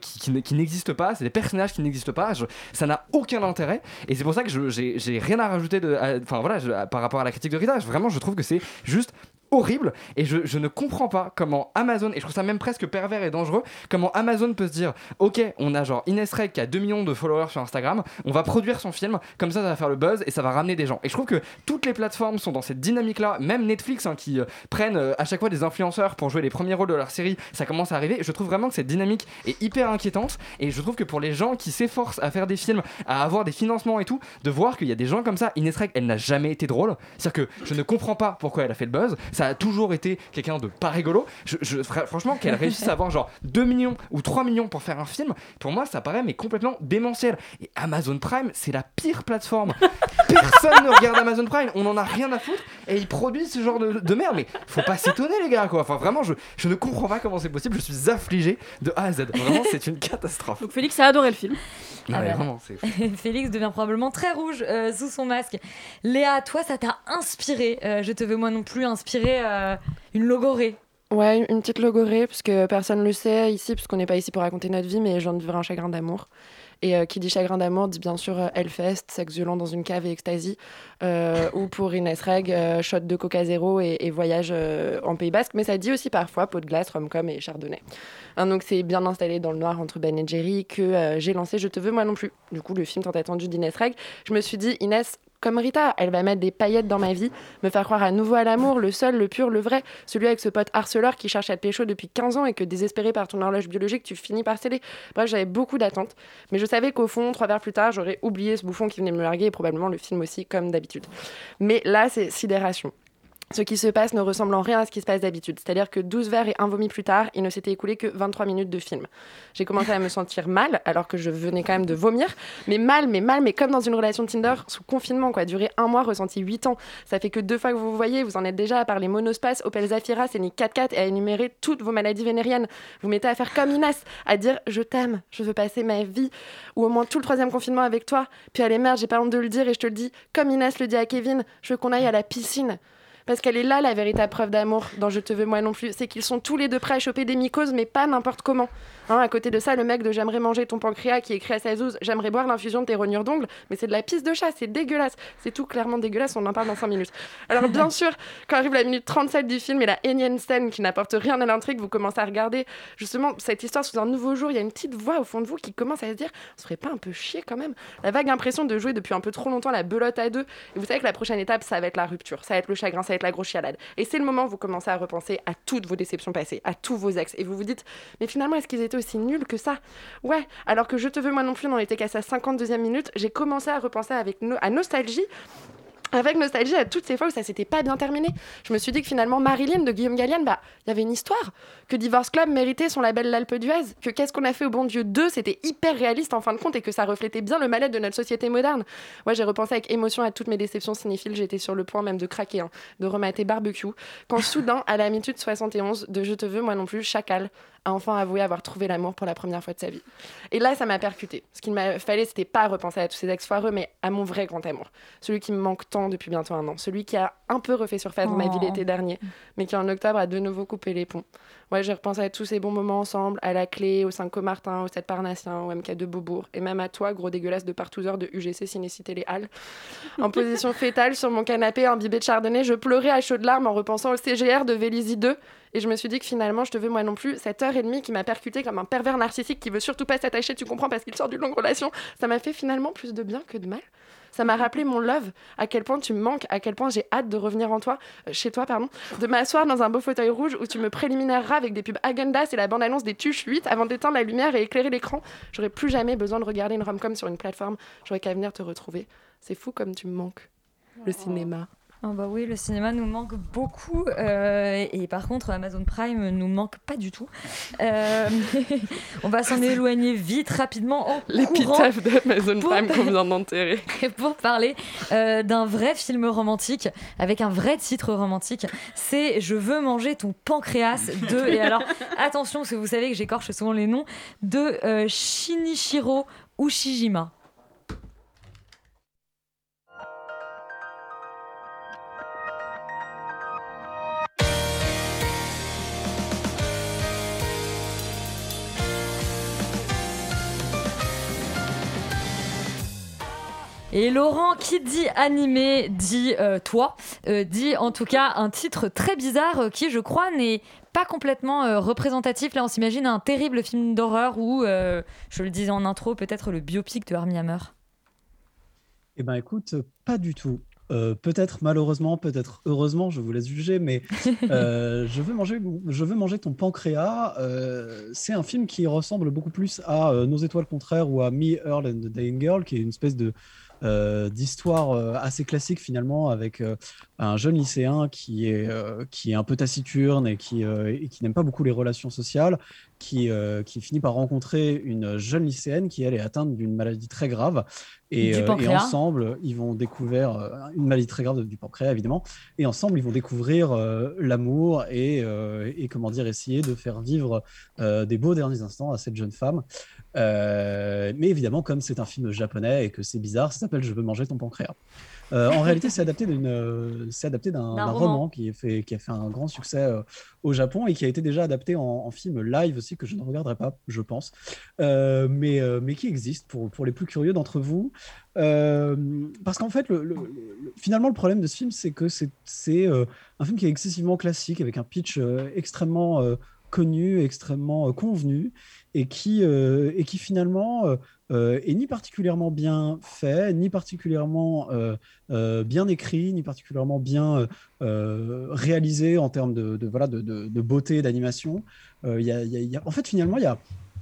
qui, qui qui n'existe pas, c'est des personnages qui n'existent pas, ça n'a aucun intérêt, et c'est pour ça que j'ai rien à rajouter enfin voilà, par rapport à la critique de Rita, vraiment, je trouve que c'est juste horrible. Et je, ne comprends pas comment Amazon et je trouve ça même presque pervers et dangereux comment Amazon peut se dire ok on a genre Ines Reg qui a 2 millions de followers sur Instagram on va produire son film comme ça ça va faire le buzz et ça va ramener des gens. Et je trouve que toutes les plateformes sont dans cette dynamique là même Netflix hein, qui euh, prennent euh, à chaque fois des influenceurs pour jouer les premiers rôles de leur série ça commence à arriver. Je trouve vraiment que cette dynamique est hyper inquiétante et je trouve que pour les gens qui s'efforcent à faire des films à avoir des financements et tout de voir qu'il y a des gens comme ça Ines Reg elle n'a jamais été drôle. C'est à dire que je ne comprends pas pourquoi elle a fait le buzz ça a toujours été quelqu'un de pas rigolo. Je, je- fra- franchement, qu'elle *laughs* réussisse à avoir genre 2 millions ou 3 millions pour faire un film, pour moi, ça paraît mais complètement démentiel. Et Amazon Prime, c'est la pire plateforme. *laughs* Personne ne regarde Amazon Prime, on en a rien à foutre et ils produisent ce genre de, de merde. Mais faut pas s'étonner, les gars, quoi. Enfin, vraiment, je, je ne comprends pas comment c'est possible. Je suis affligé de A à Z. Vraiment, c'est une catastrophe. Donc Félix a adoré le film. Non, Ah mais bah. vraiment, c'est. *laughs* Félix devient probablement très rouge euh, sous son masque. Léa, toi, ça t'a inspiré. euh, je te veux moi non plus inspirer euh, une logorée. Ouais, une petite logorée, parce que personne le sait ici, parce qu'on n'est pas ici pour raconter notre vie, mais je viens de un chagrin d'amour. Et euh, qui dit chagrin d'amour dit bien sûr euh, Hellfest, sexe violent dans une cave et ecstasy. Euh, ou pour Inès Reg, shot de Coca Zéro et, voyage en Pays Basque. Mais ça dit aussi parfois pot de glace, rom-com et chardonnay. Hein, donc c'est bien installé dans le noir entre Ben et Jerry que j'ai lancé Je te veux moi non plus. Du coup, le film tant attendu d'Inès Reg. Je me suis dit, Inès, comme Rita, elle va mettre des paillettes dans ma vie, me faire croire à nouveau à l'amour, le seul, le pur, le vrai, celui avec ce pote harceleur qui cherche à te pécho depuis 15 ans et que désespéré par ton horloge biologique, tu finis par sceller. Bref, j'avais beaucoup d'attentes, mais je savais qu'au fond, trois verres plus tard, j'aurais oublié ce bouffon qui venait me larguer et probablement le film aussi, comme d'habitude. Mais là, c'est sidération. Ce qui se passe ne ressemble en rien à ce qui se passe d'habitude. C'est-à-dire que 12 verres et un vomi plus tard, il ne s'était écoulé que 23 minutes de film. J'ai commencé à me sentir mal, alors que je venais quand même de vomir. Mais mal, mais mal, mais comme dans une relation Tinder sous confinement, quoi. Durer un mois, ressenti 8 ans. Ça fait que deux fois que vous vous voyez, vous en êtes déjà à parler monospace, Opel Zafira, Scénic 4x4 et à énumérer toutes vos maladies vénériennes. Vous mettez à faire comme Inès, à dire je t'aime, je veux passer ma vie, ou au moins tout le troisième confinement avec toi. Puis allez merde, j'ai pas honte de le dire et je te le dis, comme Inès le dit à Kevin, je veux qu'on aille à la piscine. Parce qu'elle est là la véritable preuve d'amour dans Je te veux moi non plus. C'est qu'ils sont tous les deux prêts à choper des mycoses, mais pas n'importe comment. Hein, à côté de ça, le mec de J'aimerais manger ton pancréas qui écrit à sa zouze J'aimerais boire l'infusion de tes rognures d'ongles, mais c'est de la pisse de chat, c'est dégueulasse. C'est tout clairement dégueulasse, on en parle dans 5 minutes. Alors *laughs* bien sûr, quand arrive la minute 37 du film et la énième scène qui n'apporte rien à l'intrigue, vous commencez à regarder justement cette histoire sous un nouveau jour. Il y a une petite voix au fond de vous qui commence à se dire On se ferait pas un peu chier quand même? La vague impression de jouer depuis un peu trop longtemps la belote à deux. Et vous savez que la prochaine étape, ça va être la rupture, ça va être le chagrin, ça va être la grosse chialade. Et c'est le moment où vous commencez à repenser à toutes vos déceptions passées, à tous vos ex. Et vous vous dites Mais finalement, est-ce qu'ils étaient aussi nuls que ça Ouais, alors que Je te veux moi non plus n'en était qu'à sa 52e minute, j'ai commencé à repenser avec à nostalgie avec nostalgie à toutes ces fois où ça s'était pas bien terminé. Je me suis dit que finalement Marilyn de Guillaume Gallienne, bah il y avait une histoire, que Divorce Club méritait son label l'Alpe d'Huez, que Qu'est-ce qu'on a fait au bon Dieu 2, c'était hyper réaliste en fin de compte et que ça reflétait bien le mal-être de notre société moderne. Moi j'ai repensé avec émotion à toutes mes déceptions cinéphiles, j'étais sur le point même de craquer, hein, de remater barbecue, quand soudain à la minute 71 de Je te veux moi non plus, Chacal a enfin avoué avoir trouvé l'amour pour la première fois de sa vie. Et là, ça m'a percuté. Ce qu'il m'a fallait, c'était pas repenser à tous ces ex foireux, mais à mon vrai grand amour. Celui qui me manque tant depuis bientôt un an. Celui qui a un peu refait surface dans ma vie Oh. l'été dernier, mais qui en octobre a de nouveau coupé les ponts. Ouais, j'ai repensé à tous ces bons moments ensemble, à la clé, au 5 Comartin, au 7 Parnassien, au MK de Beaubourg, et même à toi, gros dégueulasse de partouzeur de UGC Cinécité Les Halles. En position *laughs* fétale, sur mon canapé, imbibé de chardonnay, je pleurais à chaudes larmes en repensant au CGR de Vélizy 2. Et je me suis dit que finalement, je te veux moi non plus, cette heure et demie qui m'a percuté comme un pervers narcissique qui veut surtout pas s'attacher, tu comprends, parce qu'il sort d'une longue relation, ça m'a fait finalement plus de bien que de mal. Ça m'a rappelé mon love, à quel point tu me manques, à quel point j'ai hâte de revenir en toi, euh, chez toi, pardon, de m'asseoir dans un beau fauteuil rouge où tu me préliminaireras avec des pubs Agendas et la bande-annonce des Tuches 8 avant d'éteindre la lumière et éclairer l'écran. J'aurais plus jamais besoin de regarder une rom-com sur une plateforme, j'aurais qu'à venir te retrouver. C'est fou comme tu me manques. Le cinéma. Oh bah oui, le cinéma nous manque beaucoup euh, et par contre Amazon Prime nous manque pas du tout. Euh, on va s'en *laughs* éloigner vite, rapidement, en L'épitaphe d'Amazon Prime qu'on vient d'enterrer. *laughs* pour parler euh, d'un vrai film romantique avec un vrai titre romantique. C'est Je veux manger ton pancréas *laughs* de et alors attention parce que vous savez que j'écorche souvent les noms de Shinichiro Ushijima. Et Laurent, qui dit animé, dit euh, toi, euh, dit en tout cas un titre très bizarre euh, qui, je crois, n'est pas complètement représentatif. Là, on s'imagine un terrible film d'horreur ou, je le disais en intro, peut-être le biopic de Armie Hammer. Eh ben écoute, pas du tout. Euh, peut-être malheureusement, peut-être heureusement, je vous laisse juger, mais *laughs* euh, je, veux manger, je veux manger ton pancréas. euh, c'est un film qui ressemble beaucoup plus à Nos étoiles contraires ou à Me, Earl and the Dying Girl, qui est une espèce de, euh, d'histoire euh, assez classique finalement avec euh, un jeune lycéen qui est, qui est un peu taciturne et qui, et qui n'aime pas beaucoup les relations sociales, qui, euh, qui finit par rencontrer une jeune lycéenne qui elle est atteinte d'une maladie très grave. Et, euh, et ensemble, ils vont découvrir euh, une maladie très grave du pancréas évidemment. Et ensemble, ils vont découvrir l'amour et, et comment dire essayer de faire vivre des beaux derniers instants à cette jeune femme. Mais évidemment, comme c'est un film japonais et que c'est bizarre, ça s'appelle Je veux manger ton pancréas. Euh, en réalité, c'est adapté d'une, euh, c'est adapté d'un roman. roman qui, est fait, qui a fait un grand succès euh, au Japon et qui a été déjà adapté en, en film live aussi, que je ne regarderai pas, je pense, Euh, mais, mais qui existe pour, pour les plus curieux d'entre vous. Parce qu'en fait, le, le- le- finalement, le problème de ce film, c'est que c'est c'est, un film qui est excessivement classique, avec un pitch extrêmement connu, extrêmement convenu, et qui, et qui finalement euh, est ni particulièrement bien fait, ni particulièrement euh, euh, bien écrit, ni particulièrement bien euh, réalisé en termes de, de, voilà, de, beauté, d'animation. Y y a- en fait, finalement, il y a,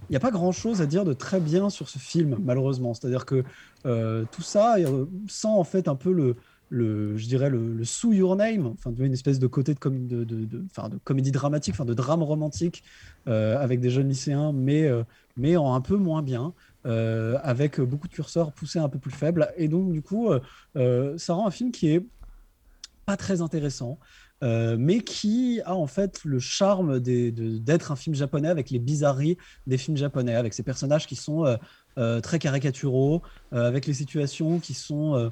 il n'y a pas grand-chose à dire de très bien sur ce film, malheureusement. C'est-à-dire que tout ça sent en fait un peu le, le je dirais le, sous Your Name, enfin une espèce de côté de, com- de, de, de- de comédie dramatique, enfin de drame romantique avec des jeunes lycéens, mais, mais en un peu moins bien. Euh, avec beaucoup de curseurs poussés un peu plus faibles. Et donc du coup euh, euh, ça rend un film qui est pas très intéressant, mais qui a en fait le charme d'être un film japonais avec les bizarreries des films japonais, avec ces personnages qui sont très caricaturaux, avec les situations qui sont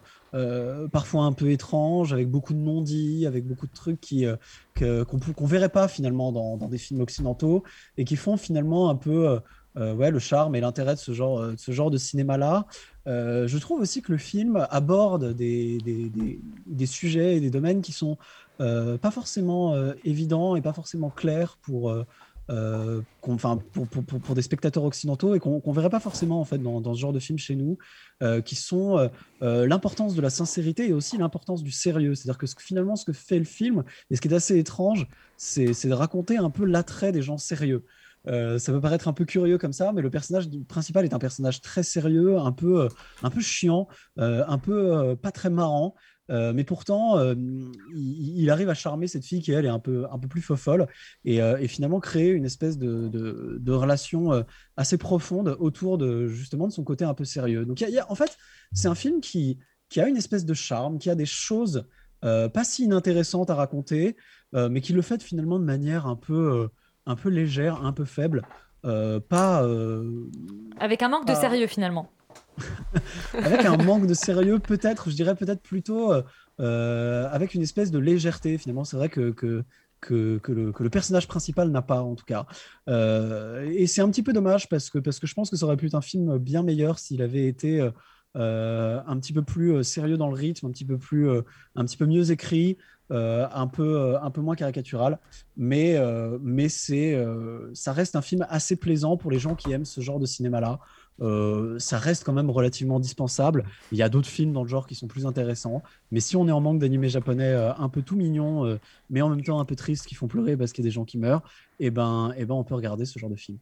parfois un peu étranges, avec beaucoup de non-dits, avec beaucoup de trucs qui qu'on qu'on verrait pas finalement dans, des films occidentaux et qui font finalement un peu ouais, le charme et l'intérêt de ce genre, euh, de cinéma-là. Euh, je trouve aussi que le film aborde des, sujets et des domaines qui sont euh, pas forcément euh, évidents et pas forcément clairs pour, euh, euh, pour, des spectateurs occidentaux et qu'on qu'on verrait pas forcément en fait dans, ce genre de film chez nous, euh, qui sont euh, euh, l'importance de la sincérité et aussi l'importance du sérieux. C'est-à-dire que finalement, ce que fait le film et ce qui est assez étrange, c'est de raconter un peu l'attrait des gens sérieux. Euh, ça peut paraître un peu curieux comme ça, mais le personnage principal est un personnage très sérieux, un peu, euh, un peu chiant, euh, un peu pas très marrant. Mais pourtant, il, arrive à charmer cette fille qui, elle, est un peu, un peu plus fofolle et, finalement créer une espèce de, relation assez profonde autour de, justement, de son côté un peu sérieux. Donc, y y a- en fait, c'est un film qui, qui a une espèce de charme, qui a des choses pas si inintéressantes à raconter, mais qui le fait finalement de manière un peu, un peu légère, un peu faible. euh, pas euh, Avec un manque de sérieux finalement. *laughs* avec un manque de sérieux, peut-être, je dirais peut-être plutôt euh, avec une espèce de légèreté. Finalement, c'est vrai que, que, que, que le, que le personnage principal n'a pas, en tout cas. Euh, et c'est un petit peu dommage parce que, parce que je pense que ça aurait pu être un film bien meilleur s'il avait été euh, un petit peu plus sérieux dans le rythme, un petit peu, plus, un petit peu mieux écrit. Euh, un, peu, euh, un peu moins caricatural, mais, euh, mais c'est, ça reste un film assez plaisant pour les gens qui aiment ce genre de cinéma-là. Ça reste quand même relativement dispensable. Il y a d'autres films dans le genre qui sont plus intéressants. Mais si on est en manque d'animés japonais un peu tout mignons, mais en même temps un peu tristes, qui font pleurer parce qu'il y a des gens qui meurent, et ben, et ben on peut regarder ce genre de film.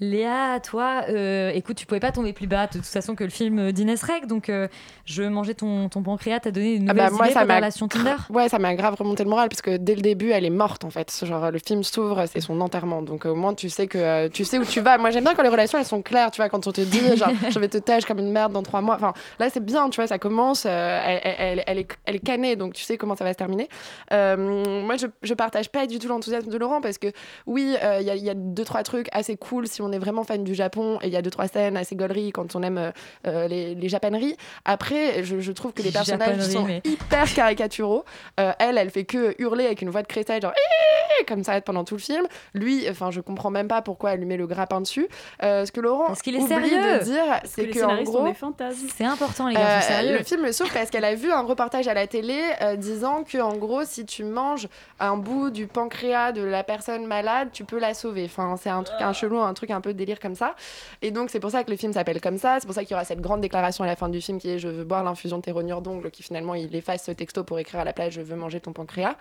Léa, toi, euh, écoute, tu pouvais pas tomber plus bas de toute façon que le film euh, d'Inès Reg, donc euh, je mangeais ton, ton pancréas, t'as donné une Ah nouvelle bah, moi, idée ça relation Tinder. Ouais, ça m'a grave remonté le moral parce que dès le début, elle est morte en fait. Genre, le film s'ouvre, c'est son enterrement. Donc au moins, tu sais que euh, tu sais où tu vas. Moi, j'aime bien quand les relations elles sont claires. Tu vois, quand on te dit genre, *laughs* je vais te tâche comme une merde dans trois mois. Enfin, là, c'est bien. Tu vois, ça commence. elle, elle- est, elle est canée, donc tu sais comment ça va se terminer. Moi, je, je partage pas du tout l'enthousiasme de Laurent parce que oui, il y, y a deux trois trucs assez cool si on est vraiment fan du Japon et il y a deux trois scènes assez gauleries quand on aime euh, euh, les, les japaneries. Après, je, je trouve que les personnages sont mais- hyper caricaturaux. Euh, elle, elle fait que hurler avec une voix de crételle, genre Eh comme ça pendant tout le film. Lui, enfin, je comprends même pas pourquoi elle lui met le grappin dessus. Euh, ce que Laurent Parce qu'il est sérieux. de dire, que c'est les que en gros. C'est important, les gars, euh, sérieux. le film le sauve parce qu'elle a vu un reportage à la télé euh, disant que en gros si tu manges un bout du pancréas de la personne malade tu peux la sauver enfin c'est un truc un chelou un truc un peu délire comme ça. Et donc c'est pour ça que le film s'appelle comme ça. C'est pour ça qu'il y aura cette grande déclaration à la fin du film qui est je veux boire l'infusion de tes d'ongles qui finalement il efface ce texto pour écrire à la place je veux manger ton pancréas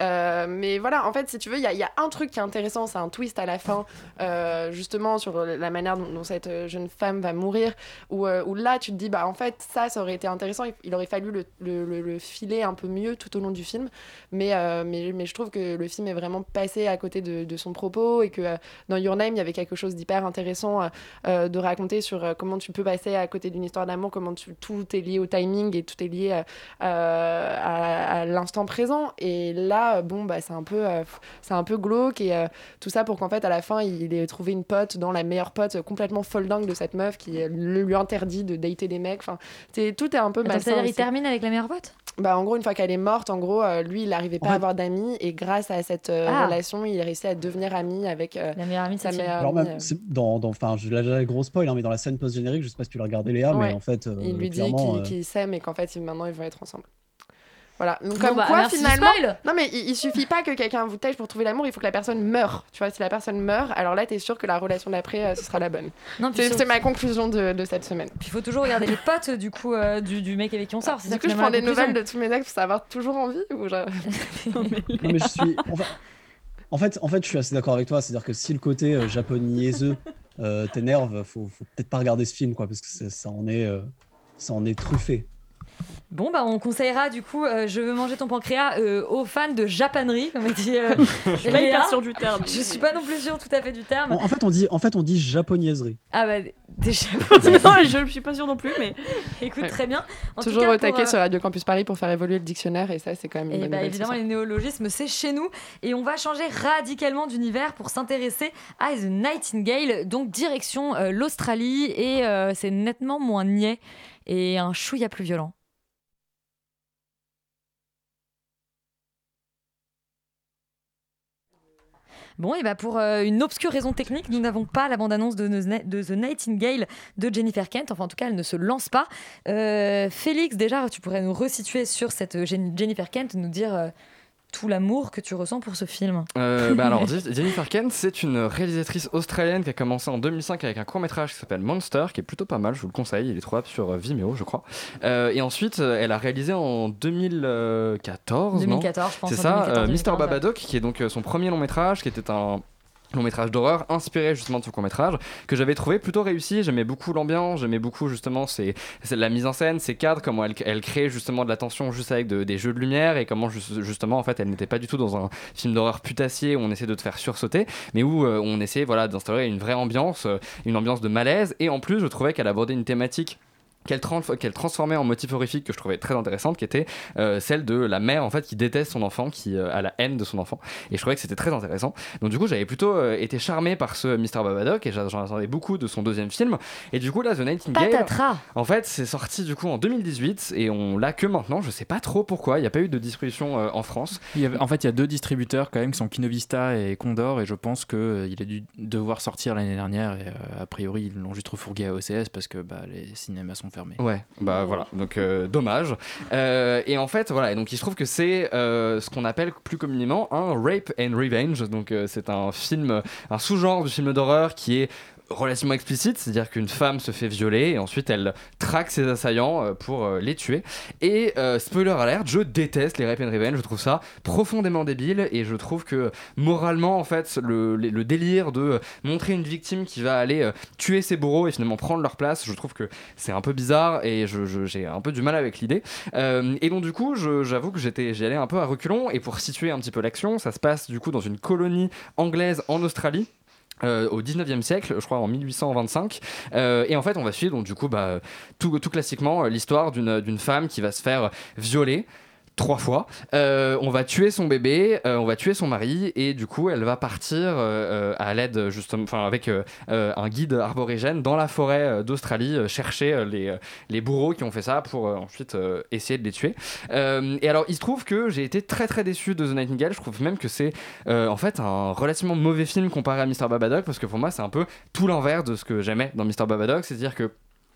Euh, mais voilà en fait si tu veux, il y, y a un truc qui est intéressant, c'est un twist à la fin, euh, justement sur la manière dont, cette jeune femme va mourir, où, euh, où là tu te dis, bah en fait, ça, ça aurait été intéressant, il, aurait fallu le, le- le- le filer un peu mieux tout au long du film, mais, mais, mais je trouve que le film est vraiment passé à côté de, de son propos et que dans Your Name, il y avait quelque chose d'hyper intéressant euh, euh, de raconter sur euh, comment tu peux passer à côté d'une histoire d'amour, comment tu- tout est lié au timing et tout est lié à, à l'instant présent. Et là, bon, bah, c'est un peu, c'est un peu glauque et tout ça pour qu'en fait, à la fin, il ait trouvé une pote dans la meilleure pote complètement folle dingue de cette meuf qui lui interdit de dater des mecs. Enfin, tout est un peu malsain. c'est-à-dire, il termine avec la meilleure pote? Bah, en gros, une fois qu'elle est morte, en gros, euh, lui, il n'arrivait pas à avoir d'amis et grâce à cette euh, Ah. relation, il est réussi à devenir ami avec euh, La meilleure amie de sa meilleure Alors amie. même, euh. c'est dans, dans, enfin, je l'ai déjà gros spoil, hein, mais dans la scène post-générique, je sais pas si tu l'as regardé Léa, Ouais. mais en fait, euh, il lui dit qu'ils euh, s'aiment et qu'en fait, maintenant, ils vont être ensemble. Voilà. Donc, Bon, comme bah, quoi, finalement. spoil. Non, mais il, il suffit pas que quelqu'un vous tèche pour trouver l'amour, il faut que la personne meure. Tu vois, si la personne meurt, alors là, t'es sûr que la relation d'après, euh, ce sera la bonne. C'est ma conclusion de, de cette semaine. Puis il faut toujours regarder les potes du coup euh, du, du mec avec qui on sort. ça Du coup, je prends des nouvelles de tous mes ex pour savoir toujours envie ou genre... *laughs* Non, mais je suis. Enfin, en fait, en fait, je suis assez d'accord avec toi. C'est-à-dire que si le côté euh, japonais euh, t'énerve, faut, faut peut-être pas regarder ce film, quoi, parce que ça en est, euh, ça en est truffé. Bon bah on conseillera du coup euh, Je veux manger ton pancréas euh, aux fans de japanerie comme dit euh, *laughs* Je suis pas hyper sûre du terme. Je suis pas non plus sûre tout à fait du terme. En, en fait, on dit, en fait, on dit japonaiserie. Ah bah déjà. *laughs* non, je suis pas sûre non plus, mais Écoute Ouais. très bien. En toujours au taquet euh, sur Radio Campus Paris pour faire évoluer le dictionnaire et ça, c'est quand même une Et bonne bah évidemment, les néologismes, c'est chez nous. Et on va changer radicalement d'univers pour s'intéresser à The Nightingale, donc direction euh, l'Australie. Et euh, c'est nettement moins niais et un chouïa plus violent. Bon, et bah pour euh, une obscure raison technique, nous n'avons pas la bande-annonce de, The- Nightingale de Jennifer Kent. Enfin, en tout cas, elle ne se lance pas. Euh, Félix, déjà, tu pourrais nous resituer sur cette euh, Jen- Jennifer Kent, nous dire tout l'amour que tu ressens pour ce film. Euh, bah alors, *laughs* Je- Jennifer Kent, c'est une réalisatrice australienne qui a commencé en 2005 avec un court métrage qui s'appelle Monster, qui est plutôt pas mal, je vous le conseille, il est trouvable sur euh, Vimeo, je crois. Euh, et ensuite, euh, elle a réalisé en 2014, non? 2014, je pense, C'est ça, 2014, euh, Mr 2015, ouais. Babadook, qui est donc son premier long métrage, qui était un long métrage d'horreur inspiré justement de son court métrage que j'avais trouvé plutôt réussi. J'aimais beaucoup l'ambiance j'aimais beaucoup justement c'est la mise en scène ses cadres comment elle, crée justement de la tension juste avec de- des jeux de lumière et comment ju- justement en fait elle n'était pas du tout dans un film d'horreur putassier où on essaie de te faire sursauter mais où euh, on essaie voilà d'instaurer une vraie ambiance euh, une ambiance de malaise. Et en plus je trouvais qu'elle abordait une thématique qu'elle tran- qu'elle transformait en motif horrifique que je trouvais très intéressante qui était euh, celle de la mère en fait qui déteste son enfant qui euh, a la haine de son enfant. Et je trouvais que c'était très intéressant. Donc du coup j'avais plutôt euh, été charmé par ce Mr Babadook et j'en attendais beaucoup de son deuxième film. Et du coup là The Nightingale Patatras. en fait c'est sorti du coup en 2018 et on l'a que maintenant. Je sais pas trop pourquoi. Il n'y a pas eu de distribution euh, en France. Il y avait- en fait, il y a deux distributeurs quand même qui sont Kinovista et Condor, et je pense qu'il a dû devoir sortir l'année dernière. Et euh, a priori, ils l'ont juste refourgué à OCS parce que bah, les cinémas sont Ouais, bah voilà, donc euh, dommage. Euh, et en fait, voilà, et donc il se trouve que c'est euh, ce qu'on appelle plus communément un rape and revenge. Donc c'est un film, un sous-genre du film d'horreur qui est relativement explicite, c'est-à-dire qu'une femme se fait violer et ensuite elle traque ses assaillants euh, pour euh, les tuer. Et euh, spoiler alert, je déteste les rape and revenge, je trouve ça profondément débile et je trouve que moralement en fait le, délire de montrer une victime qui va aller tuer ses bourreaux et finalement prendre leur place, je trouve que c'est un peu bizarre et je- je- j'ai un peu du mal avec l'idée. Et donc du coup, je- j'avoue que j'étais, j'y allais un peu à reculons et pour situer un petit peu l'action, ça se passe du coup dans une colonie anglaise en Australie. Euh, au 19e siècle, je crois en 1825. Euh, et en fait, on va suivre donc du coup bah, tout, tout classiquement euh, l'histoire d'une d'une femme qui va se faire violer trois fois. Euh, on va tuer son bébé, euh, on va tuer son mari, et du coup, elle va partir euh, à l'aide, justement, enfin, avec un guide arborigène dans la forêt d'Australie, chercher les, les bourreaux qui ont fait ça pour ensuite essayer de les tuer. Et alors, il se trouve que j'ai été très très déçu de The Nightingale. Je trouve même que c'est en fait un relativement mauvais film comparé à Mr. Babadook, parce que pour moi, c'est un peu tout l'inverse de ce que j'aimais dans Mr. Babadook, c'est-à-dire que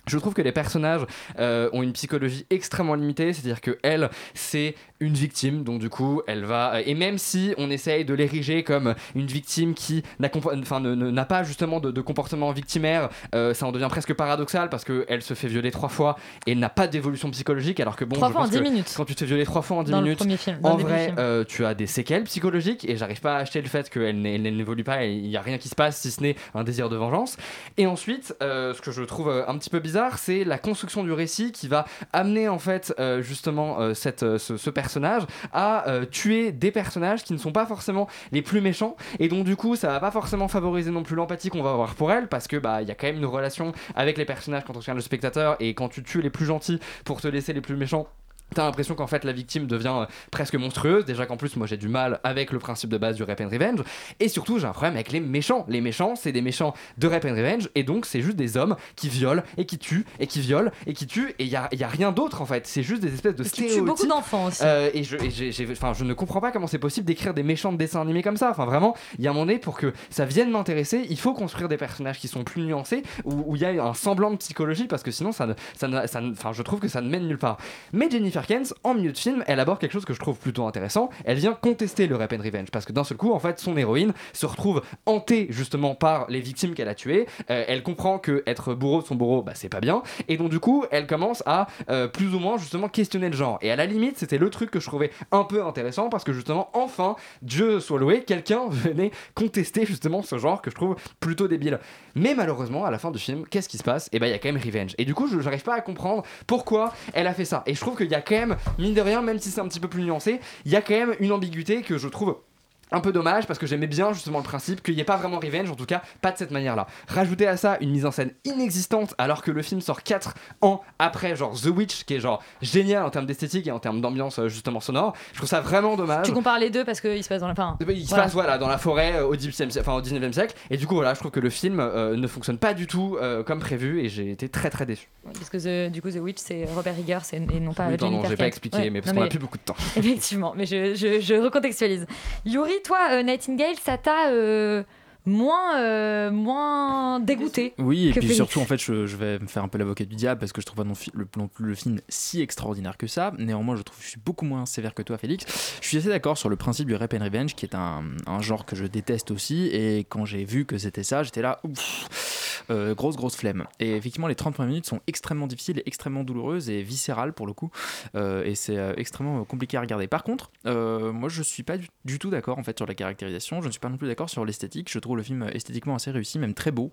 Je trouve que les personnages euh, ont une psychologie extrêmement limitée, c'est-à-dire que elle, c'est une victime, donc du coup, elle va et même si on essaye de l'ériger comme une victime qui n'a enfin, pas justement de, de comportement victimaire, euh, ça en devient presque paradoxal parce que elle se fait violer trois fois et n'a pas d'évolution psychologique, alors que bon, Trois je fois en pense 10 que minutes. Quand tu te fais violer trois fois en 10 Dans le minutes, film, en vrai, euh, tu as des séquelles psychologiques et j'arrive pas à acheter le fait qu'elle n'évolue pas et il n'y a rien qui se passe si ce n'est un désir de vengeance. Et ensuite, euh, ce que je trouve euh, un petit peu bizarre, c'est la construction du récit qui va amener en fait euh, justement euh, euh, ce, personnage à tuer des personnages qui ne sont pas forcément les plus méchants. Et donc du coup ça va pas forcément favoriser non plus l'empathie qu'on va avoir pour elle parce que bah il y a quand même une relation avec les personnages quand on regarde le spectateur et quand tu tues les plus gentils pour te laisser les plus méchants T'as l'impression qu'en fait la victime devient euh, presque monstrueuse, déjà qu'en plus moi j'ai du mal avec le principe de base du Rape and Revenge, et surtout j'ai un problème avec les méchants. Les méchants c'est des méchants de Rape and Revenge, et donc c'est juste des hommes qui violent et qui tuent et qui violent et qui tuent, et il y a, y a rien d'autre en fait, c'est juste des espèces de qui tuent stéréotypes. beaucoup d'enfants aussi. Euh, et je, et enfin, je ne comprends pas comment c'est possible d'écrire des méchants de dessins animés comme ça. Enfin, vraiment, il y a un moment donné, pour que ça vienne m'intéresser, il faut construire des personnages qui sont plus nuancés, où où il y a un semblant de psychologie, parce que sinon, ça ne, ça ne- ça ne- enfin, je trouve que ça ne mène nulle part. Mais Jennifer En milieu de film, elle aborde quelque chose que je trouve plutôt intéressant. Elle vient contester le Rape and Revenge, parce que d'un seul coup, en fait, son héroïne se retrouve hantée justement par les victimes qu'elle a tuées. Euh, elle comprend que être bourreau de son bourreau, bah, c'est pas bien. Et donc, du coup, elle commence à euh, plus ou moins justement questionner le genre. Et à la limite, c'était le truc que je trouvais un peu intéressant parce que justement, enfin, Dieu soit loué, quelqu'un *laughs* venait contester justement ce genre que je trouve plutôt débile. Mais malheureusement, à la fin du film, qu'est-ce qui se passe? Et ben, il y a quand même revenge. Et du coup, je j'arrive pas à comprendre pourquoi elle a fait ça. Et je trouve qu'il y a même, mine de rien, même si c'est un petit peu plus nuancé, il y a quand même une ambiguïté que je trouve un peu dommage parce que j'aimais bien justement le principe qu'il n'y ait pas vraiment revenge, en tout cas pas de cette manière-là. Rajouter à ça une mise en scène inexistante alors que le film sort 4 ans après, genre The Witch, qui est genre génial en termes d'esthétique et en termes d'ambiance euh, justement sonore, je trouve ça vraiment dommage. Tu compares les deux parce qu'il se passe dans la. Enfin, Il se voilà. passe voilà, dans la forêt euh, au, 18e, siècle- enfin, au 19e siècle et du coup voilà je trouve que le film euh, ne fonctionne pas du tout euh, comme prévu et j'ai été très très déçu. Parce que The- du coup, The Witch, c'est Robert Eggers et, et non pas Oui, pardon, Jennifer j'ai pas expliqué, Ouais, mais parce non, qu'on a plus beaucoup de temps. *laughs* Effectivement, mais je, je, je recontextualise. Yuri, toi, euh, Nightingale, ça t'a euh, moins, euh, moins dégoûté. Oui, et puis Félix. surtout, en fait, je, je vais me faire un peu l'avocat du diable parce que je trouve pas non, fi- le, non plus le film si extraordinaire que ça. Néanmoins, je trouve que je suis beaucoup moins sévère que toi, Félix. Je suis assez d'accord sur le principe du Rape and Revenge, qui est un, un genre que je déteste aussi. Et quand j'ai vu que c'était ça, j'étais là, ouf, euh, grosse, grosse flemme. Et effectivement, les 30 premières minutes sont extrêmement difficiles, et extrêmement douloureuses et viscérales pour le coup. Euh, et c'est extrêmement compliqué à regarder. Par contre, moi, je suis pas du, du tout d'accord en fait sur la caractérisation. Je ne suis pas non plus d'accord sur l'esthétique. Je trouve le film esthétiquement assez réussi, même très beau.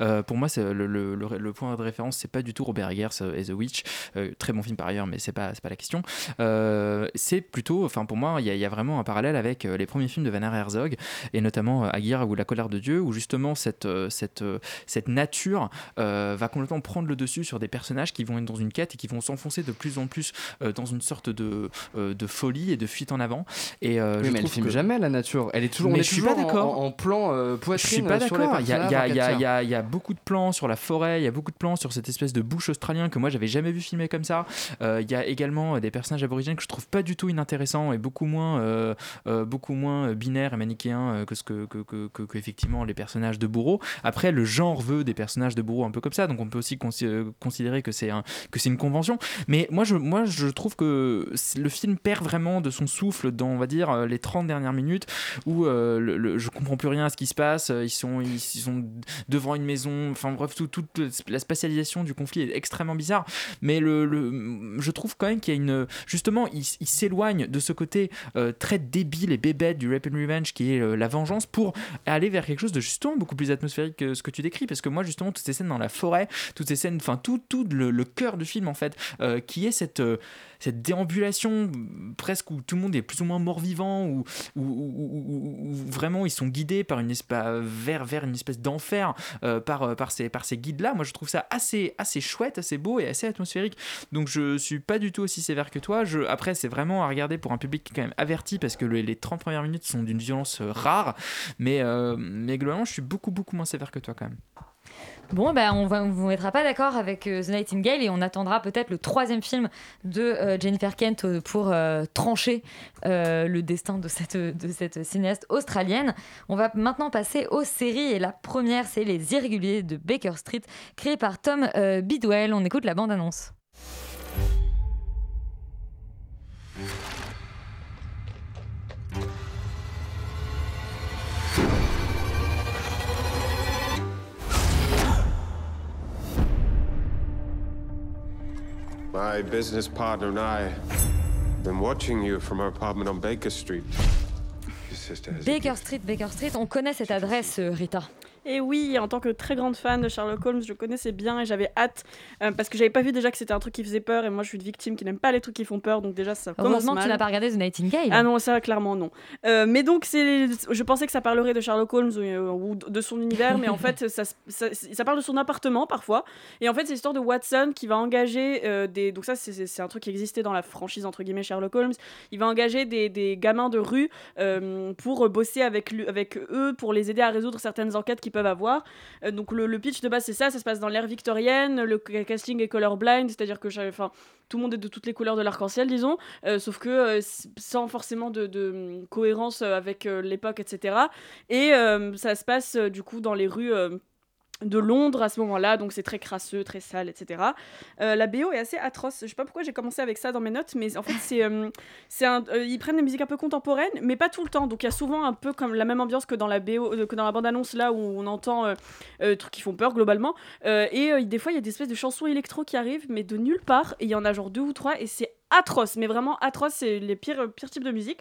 Euh, pour moi, c'est le, le- le- le point de référence, c'est pas du tout Robert Eggers et The Witch. Euh, très bon film par ailleurs, mais c'est pas, pas la question. Euh, c'est plutôt, enfin pour moi, il y, a- il y a vraiment un parallèle avec les premiers films de Werner Herzog et notamment Aguirre ou La colère de Dieu, où justement cette, cette, cette nature va complètement prendre le dessus sur des personnages qui vont être dans une quête et qui vont s'enfoncer de plus en plus dans une sorte de, de folie et de fuite en avant. Et Oui, je mais elle filme que- jamais la nature. Elle est toujours, on Mais est je suis toujours pas en-. En, en plan euh, Je poitrine suis pas sur les d'accord. Il y, y y y a- beaucoup de plans sur la forêt, il y a beaucoup de plans sur cette espèce de bouche australien que moi j'avais jamais vu filmer comme ça. Euh, Il y a également euh, des personnages aborigènes que je trouve pas du tout inintéressants et beaucoup moins, euh, euh, beaucoup moins euh, binaires et manichéens euh, que ce que, que, que- que- que, effectivement les personnages de bourreaux. Après, le genre veut des personnages de bourreaux un peu comme ça, donc on peut aussi consi- euh, considérer que c'est un, que c'est une convention. Mais moi je, moi, je trouve que le film perd vraiment de son souffle dans, on va dire, euh, les 30 dernières minutes où euh, le, le- je comprends plus rien à ce qui se passe. Euh, Ils sont, ils, sont devant une maison. Enfin bref, tout- toute la spatialisation du conflit est extrêmement bizarre. Mais le, je trouve quand même qu'il y a une. Justement, il, il s'éloigne de ce côté euh, très débile et bébête du Rape and Revenge qui est euh, la vengeance pour aller vers quelque chose de justement beaucoup plus atmosphérique que ce que tu décris. Parce que moi, justement, toutes ces scènes dans la forêt, toutes ces scènes, enfin, tout, tout le, cœur du film en fait, qui est cette. Cette déambulation presque où tout le monde est plus ou moins mort-vivant, où, vraiment ils sont guidés par une espèce, vers, vers une espèce d'enfer euh, par, euh, par ces, par ces guides-là. Moi, je trouve ça assez, assez chouette, assez beau et assez atmosphérique. Donc, je suis pas du tout aussi sévère que toi. Je, après, c'est vraiment à regarder pour un public quand même averti parce que le- les 30 premières minutes sont d'une violence euh, rare. Mais, mais globalement, je suis beaucoup, beaucoup moins sévère que toi quand même. Bon, ben on on vous mettra pas d'accord avec euh, The Nightingale et on attendra peut-être le troisième film de euh, Jennifer Kent euh, pour trancher le destin de cette, de cette cinéaste australienne. On va maintenant passer aux séries et la première, c'est Les Irréguliers de Baker Street, créé par Tom Bidwell. On écoute la bande-annonce. My business partner and I have been watching you from our apartment on Baker Street. Baker Street, Baker Street, on connaît cette adresse, euh, Rita. Et oui, en tant que très grande fan de Sherlock Holmes, je connaissais bien et j'avais hâte euh, parce que j'avais pas vu déjà que c'était un truc qui faisait peur et moi je suis une victime qui n'aime pas les trucs qui font peur donc déjà ça commence mal. tu n'as pas regardé The Nightingale. Ah non, ça clairement non. Euh, mais donc c'est, je pensais que ça parlerait de Sherlock Holmes euh, ou de son univers, mais en *laughs* fait ça, ça, ça parle de son appartement parfois. Et en fait c'est l'histoire de Watson qui va engager des, donc ça c'est, un truc qui existait dans la franchise entre guillemets Sherlock Holmes. Il va engager des, des gamins de rue pour bosser avec lui, avec eux pour les aider à résoudre certaines enquêtes peuvent avoir. Euh, donc le, pitch de base c'est ça, ça se passe dans l'ère victorienne, le ca- casting est colorblind, c'est-à-dire que enfin tout le monde est de toutes les couleurs de l'arc-en-ciel, disons, euh, sauf que euh, sans forcément de, cohérence avec l'époque, etc. Et ça se passe du coup dans les rues. De Londres à ce moment-là, donc c'est très crasseux, très sale, etc. Euh, la BO est assez atroce. Je sais pas pourquoi j'ai commencé avec ça dans mes notes, mais en fait c'est, euh, c'est un, euh, ils prennent des musiques un peu contemporaines, mais pas tout le temps. Donc il y a souvent un peu comme la même ambiance que dans la BO, que dans la bande-annonce là où on entend trucs qui font peur globalement. Et des fois il y a des espèces de chansons électro qui arrivent, mais de nulle part. Et il y en a genre deux ou trois, et c'est atroce, mais vraiment atroce. C'est les pires, pires types de musique.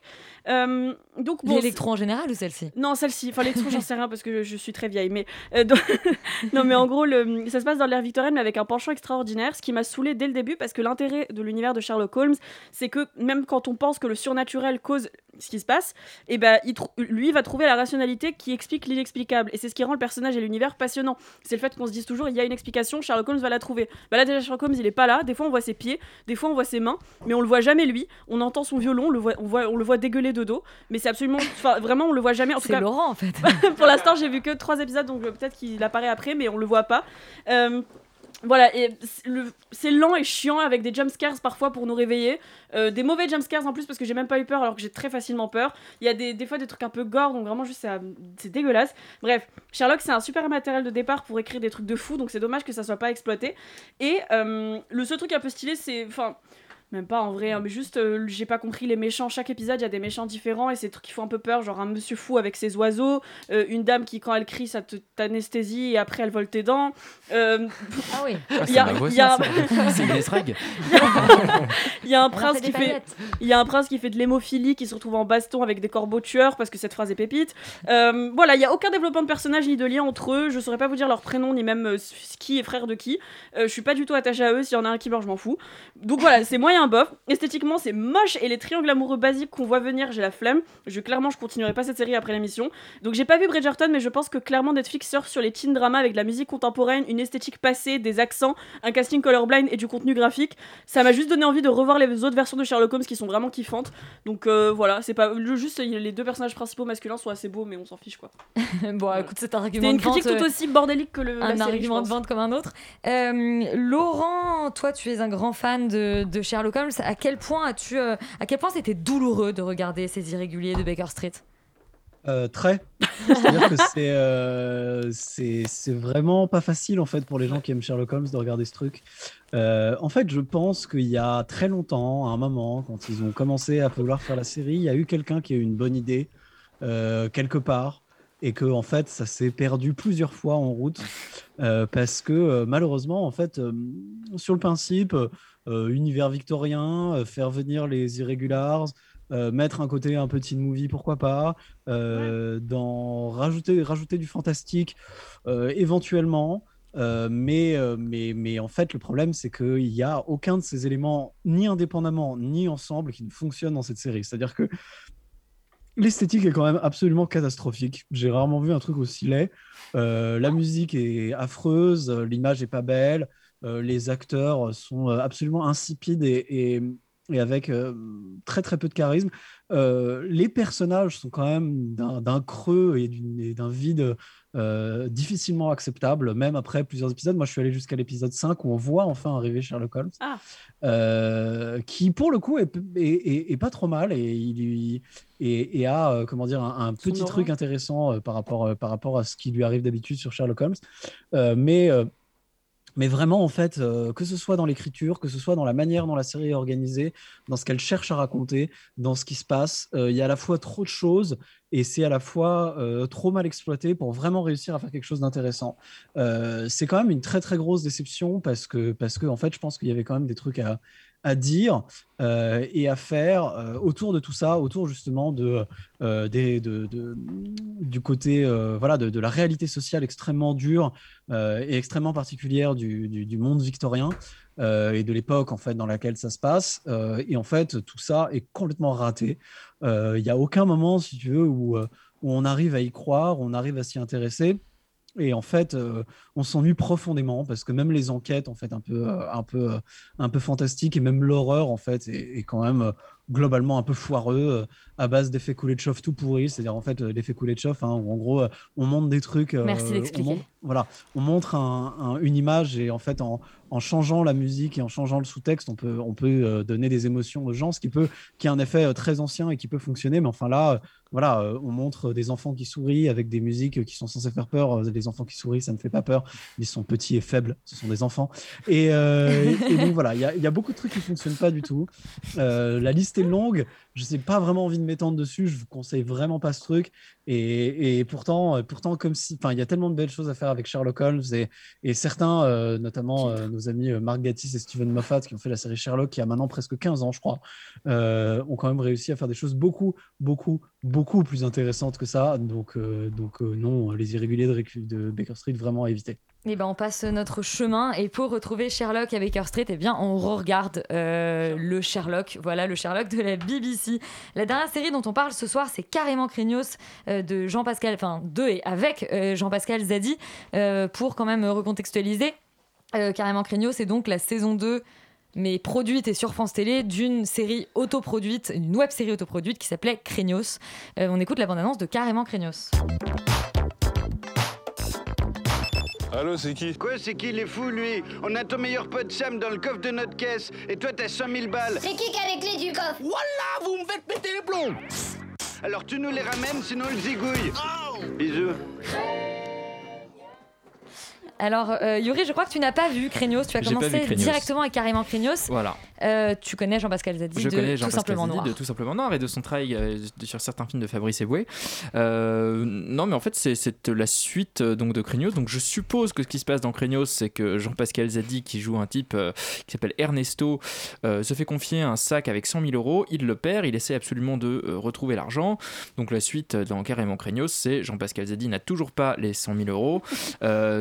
Euh, donc bon, L'électro en général ou celle-ci? non, celle-ci. Enfin, l'électro, j'en sais rien parce que je, je suis très vieille. Mais euh, donc- *laughs* non, mais en gros, le- ça se passe dans l'ère victorienne, mais avec un penchant extraordinaire. Ce qui m'a saoulé dès le début, parce que l'intérêt de l'univers de Sherlock Holmes, c'est que même quand on pense que le surnaturel cause ce qui se passe, et ben, il trou- lui va trouver la rationalité qui explique l'inexplicable. Et c'est ce qui rend le personnage et l'univers passionnant. C'est le fait qu'on se dise toujours, il y a une explication, Sherlock Holmes va la trouver. Bah là, déjà, Sherlock Holmes, il est pas là. Des fois, on voit ses pieds, des fois, on voit ses mains, mais on le voit jamais lui. On entend son violon, on le voit, on voit, on le voit dégueuler de dos, mais c'est absolument, vraiment, on le voit jamais. C'est Laurent en fait. *laughs* pour l'instant, j'ai vu que trois épisodes, donc euh, peut-être qu'il apparaît après, mais on le voit pas. Euh, voilà, et c'est le- c'est lent et chiant avec des jumpscares parfois pour nous réveiller. Euh, des mauvais jumpscares en plus parce que j'ai même pas eu peur alors que j'ai très facilement peur. Il y a des, des fois des trucs un peu gore donc vraiment juste c'est dégueulasse. Bref, Sherlock c'est un super matériel de départ pour écrire des trucs de fou donc c'est dommage que ça soit pas exploité. Et euh, le seul truc un peu stylé c'est. Enfin. Même pas en vrai, hein, mais juste euh, j'ai pas compris les méchants. Chaque épisode, il y a des méchants différents et c'est des trucs qui font un peu peur, genre un monsieur fou avec ses oiseaux, euh, une dame qui quand elle crie ça t'anesthésie et après elle vole tes dents. Euh, Ah oui. *laughs* Ah, il y a- *laughs* c'est il a-. *laughs* C'est y a un prince qui fait, il y a un prince qui fait de l'hémophilie, qui se retrouve en baston avec des corbeaux tueurs parce que cette phrase est pépite. Euh, voilà, il y a aucun développement de personnage ni de lien entre eux. Je saurais pas vous dire leur prénom ni même euh, qui est frère de qui. Euh, je suis pas du tout attachée à eux. S'il y en a un qui meurt, je m'en fous. Donc voilà, c'est moyen bof. Esthétiquement, c'est moche et les triangles amoureux basiques qu'on voit venir, j'ai la flemme. Je clairement, je continuerai pas cette série après l'émission. Donc j'ai pas vu Bridgerton, mais je pense que clairement Netflix surfe sur les teen dramas avec de la musique contemporaine, une esthétique passée, des accents, un casting colorblind et du contenu graphique. Ça m'a juste donné envie de revoir les autres versions de Sherlock Holmes qui sont vraiment kiffantes. Donc euh, voilà, c'est pas juste les deux personnages principaux masculins sont assez beaux, mais on s'en fiche quoi. *laughs* bon, écoute, c'est un argument une de vente. critique tout euh, aussi bordélique que le, la un série, argument de vente comme un autre. Euh, Laurent, toi, tu es un grand fan de, de Sherlock Holmes. À quel point as-tu, euh, à quel point c'était douloureux de regarder ces irréguliers de Baker Street Euh, très. C'est-à-dire que c'est euh, c'est c'est vraiment pas facile en fait pour les gens qui aiment Sherlock Holmes de regarder ce truc. En fait, je pense qu'il y a très longtemps, à un moment, quand ils ont commencé à vouloir faire la série, il y a eu quelqu'un qui a eu une bonne idée quelque part et que en fait ça s'est perdu plusieurs fois en route parce que malheureusement en fait sur le principe univers victorien euh, faire venir les irregulars euh, mettre un côté un petit movie pourquoi pas euh, dans rajouter rajouter du fantastique euh, éventuellement euh, mais, euh, mais, mais en fait, le problème, c'est qu'il n'y a aucun de ces éléments, ni indépendamment, ni ensemble, qui ne fonctionne dans cette série. C'est-à-dire que l'esthétique est quand même absolument catastrophique. J'ai rarement vu un truc aussi laid. Euh, la musique est affreuse, euh, l'image est pas belle, euh, les acteurs sont euh, absolument insipides et, et, et avec euh, très très peu de charisme. Euh, les personnages sont quand même d'un creux et d'un vide euh, difficilement acceptable, même après plusieurs épisodes. Moi, je suis allé jusqu'à l'épisode 5 où on voit enfin arriver Sherlock Holmes, Ah. euh, qui pour le coup est, est- est- est pas trop mal et, il, il- et, et a euh, comment dire un, petit truc intéressant euh, par, rapport, euh, par rapport à ce qui lui arrive d'habitude sur Sherlock Holmes. Euh, mais euh, mais vraiment, en fait, euh, que ce soit dans l'écriture, que ce soit dans la manière dont la série est organisée, dans ce qu'elle cherche à raconter, dans ce qui se passe, euh, il y a à la fois trop de choses et c'est à la fois euh, trop mal exploité pour vraiment réussir à faire quelque chose d'intéressant. C'est quand même une très très grosse déception parce que, parce que en fait, je pense qu'il y avait quand même des trucs à, à dire euh, et à faire euh, autour de tout ça, autour justement de, euh, du côté voilà, de, la réalité sociale extrêmement dure et extrêmement particulière du, monde victorien et de l'époque en fait dans laquelle ça se passe. Et en fait, tout ça est complètement raté. Il n'y a aucun moment, si tu veux, où, où on arrive à y croire, on arrive à s'y intéresser. Et en fait, euh, on s'ennuie profondément parce que même les enquêtes, en fait, un peu, euh, un peu, euh, un peu fantastiques et même l'horreur, en fait, est, quand même globalement un peu foireux à base d'effets coulés de chauffe tout pourris. C'est-à-dire, en fait, euh, l'effet coulé de chauffe, hein, où en gros, euh, on monte des trucs. euh, Merci d'expliquer. voilà, on montre un- un- une image et en fait, en, en changeant la musique et en changeant le sous-texte, on peut, on peut donner des émotions aux gens, ce qui peut, qui a un effet très ancien et qui peut fonctionner. Mais enfin là, voilà, on montre des enfants qui sourient avec des musiques qui sont censées faire peur. Les enfants qui sourient, ça ne fait pas peur. Ils sont petits et faibles, ce sont des enfants. Et, euh, et donc voilà, il y, a- il y a beaucoup de trucs qui fonctionnent pas du tout. Euh, la liste est longue. Je n'ai pas vraiment envie de m'étendre dessus. Je vous conseille vraiment pas ce truc. Et, et pourtant, euh, pourtant, comme si, enfin, il y a tellement de belles choses à faire avec Sherlock Holmes et, et certains, euh, notamment euh, nos amis Mark Gatiss et Steven Moffat, qui ont fait la série Sherlock, qui a maintenant presque 15 ans, je crois, ont quand même réussi à faire des choses beaucoup, beaucoup, beaucoup plus intéressantes que ça. Donc, donc non, les irréguliers de, de Baker Street, vraiment à éviter. Et ben on passe notre chemin et pour retrouver Sherlock à Baker Street, eh bien on regarde euh, le Sherlock, voilà le Sherlock de la BBC. La dernière série dont on parle ce soir, c'est carrément Craignos euh, de Jean-Pascal, enfin de et avec euh, Jean-Pascal Zadi euh, pour quand même recontextualiser. Carrément Craignos, c'est donc la saison 2 mais produite et sur France Télé d'une série autoproduite, une web série autoproduite qui s'appelait Craignos. Euh, on écoute la bande-annonce de Carrément Craignos. Allô, c'est qui Quoi, c'est qui il est fou, lui On a ton meilleur pote Sam dans le coffre de notre caisse, et toi t'as 100 000 balles. C'est qui qui a les clés du coffre Voilà, vous me faites péter les plombs Alors tu nous les ramènes, sinon on le zigouille. Bisous. Alors, euh, Yuri, je crois que tu n'as pas vu Craignos. Tu as commencé directement avec Carrément Craignos. Voilà. Euh, tu connais Jean-Pascal Zadi Je de connais Tout Jean-Pascal Simplement Noir. de Tout Simplement Noir et de son travail euh, sur certains films de Fabrice Eboué. Euh, non, mais en fait, c'est la suite donc, de Craignos. Donc, je suppose que ce qui se passe dans Craignos, c'est que Jean-Pascal Zadi, qui joue un type qui s'appelle Ernesto, se fait confier un sac avec 100 000 euros. Il le perd, il essaie absolument de retrouver l'argent. Donc, la suite dans Carrément Craignos, c'est Jean-Pascal Zadi n'a toujours pas les 100 000 euros.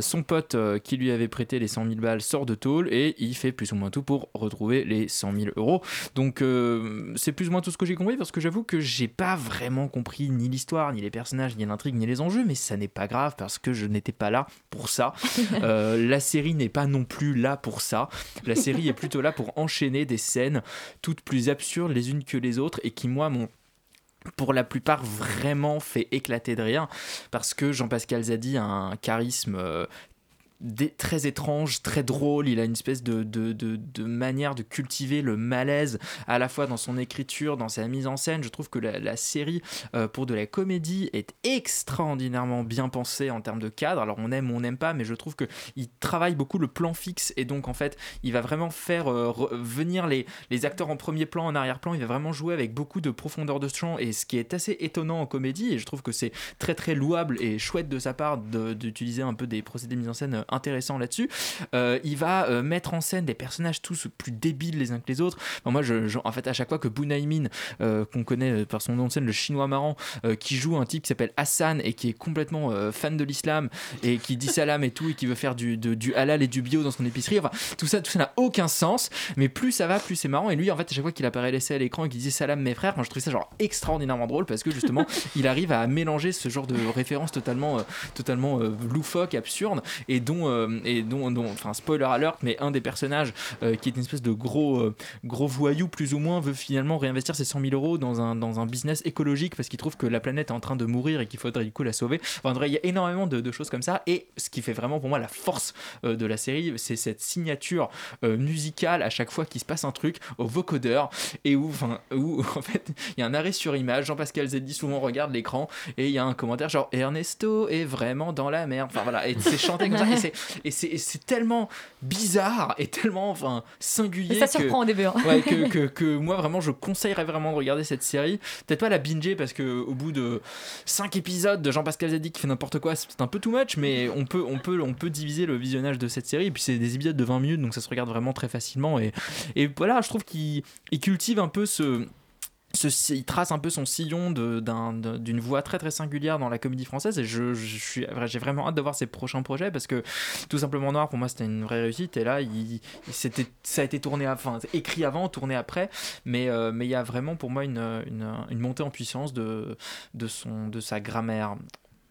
Son pote euh, qui lui avait prêté les 100 000 balles sort de tôle et il fait plus ou moins tout pour retrouver les 100 000 euros. Donc euh, c'est plus ou moins tout ce que j'ai compris parce que j'avoue que j'ai pas vraiment compris ni l'histoire, ni les personnages, ni l'intrigue, ni les enjeux, mais ça n'est pas grave parce que je n'étais pas là pour ça. *laughs* Euh, la série n'est pas non plus là pour ça. La série est plutôt là pour enchaîner des scènes toutes plus absurdes les unes que les autres et qui moi m'ont pour la plupart vraiment fait éclater de rire parce que Jean-Pascal Zadi a un charisme euh, très étrange, très drôle. Il a une espèce de, de, de- manière de cultiver le malaise à la fois dans son écriture, dans sa mise en scène. Je trouve que la, série euh, pour de la comédie est extraordinairement bien pensée en termes de cadre. Alors on aime ou on n'aime pas, mais je trouve que il travaille beaucoup le plan fixe et donc en fait il va vraiment faire euh, venir les, les acteurs en premier plan, en arrière-plan. Il va vraiment jouer avec beaucoup de profondeur de champ et ce qui est assez étonnant en comédie et je trouve que c'est très très louable et chouette de sa part d'utiliser un peu des procédés de mise en scène intéressants là-dessus. Euh, il va euh, mettre en scène des personnages tous plus débiles les uns que les autres. Enfin, moi, en fait, à chaque fois que Bunaimin, euh, qu'on connaît par son nom de scène, le chinois marrant, qui joue un type qui s'appelle Hassan et qui est complètement fan de l'islam et qui dit salam et tout et qui veut faire du, du halal et du bio dans son épicerie. Enfin, tout ça, tout ça n'a aucun sens. Mais plus ça va, plus c'est marrant. Et lui, en fait, à chaque fois qu'il apparaît laissé à l'écran et qu'il dit salam mes frères, moi, je trouve ça genre extraordinairement drôle parce que justement, *laughs* il arrive à mélanger ce genre de références totalement, euh, totalement loufoques, absurdes. Et donc, euh, et dont, enfin spoiler alert, mais un des personnages euh, qui est une espèce de gros, euh, gros voyou plus ou moins veut finalement réinvestir ses 100 000 euros dans un, dans un business écologique parce qu'il trouve que la planète est en train de mourir et qu'il faudrait du coup la sauver. Enfin, il y a énormément de, choses comme ça et ce qui fait vraiment pour moi la force de la série, c'est cette signature musicale à chaque fois qu'il se passe un truc au vocodeur et où, enfin, où *laughs* en fait il y a un arrêt sur image. Jean-Pascal Zeddy souvent regarde l'écran et il y a un commentaire genre Ernesto est vraiment dans la merde. Enfin voilà, et c'est chanté comme ça c'est- et c'est tellement bizarre et tellement enfin singulier. Et ça que- surprend au début, hein. Ouais, que, *laughs* que, que moi vraiment je conseillerais vraiment de regarder cette série. Peut-être pas la binger parce que au bout de 5 épisodes de Jean-Pascal Zeddy qui fait n'importe quoi, c'est un peu too much, mais on peut, on peut, on peut diviser le visionnage de cette série. Et puis c'est des épisodes de 20 minutes donc ça se regarde vraiment très facilement. Et, et voilà, je trouve qu'il il cultive un peu ce. Il trace un peu son sillon d'une voix très très singulière dans la comédie française et je, suis j'ai vraiment hâte de voir ses prochains projets parce que tout simplement noir pour moi c'était une vraie réussite et là ça a été tourné enfin écrit avant tourné après mais euh, mais il y a vraiment pour moi une, montée en puissance de son de sa grammaire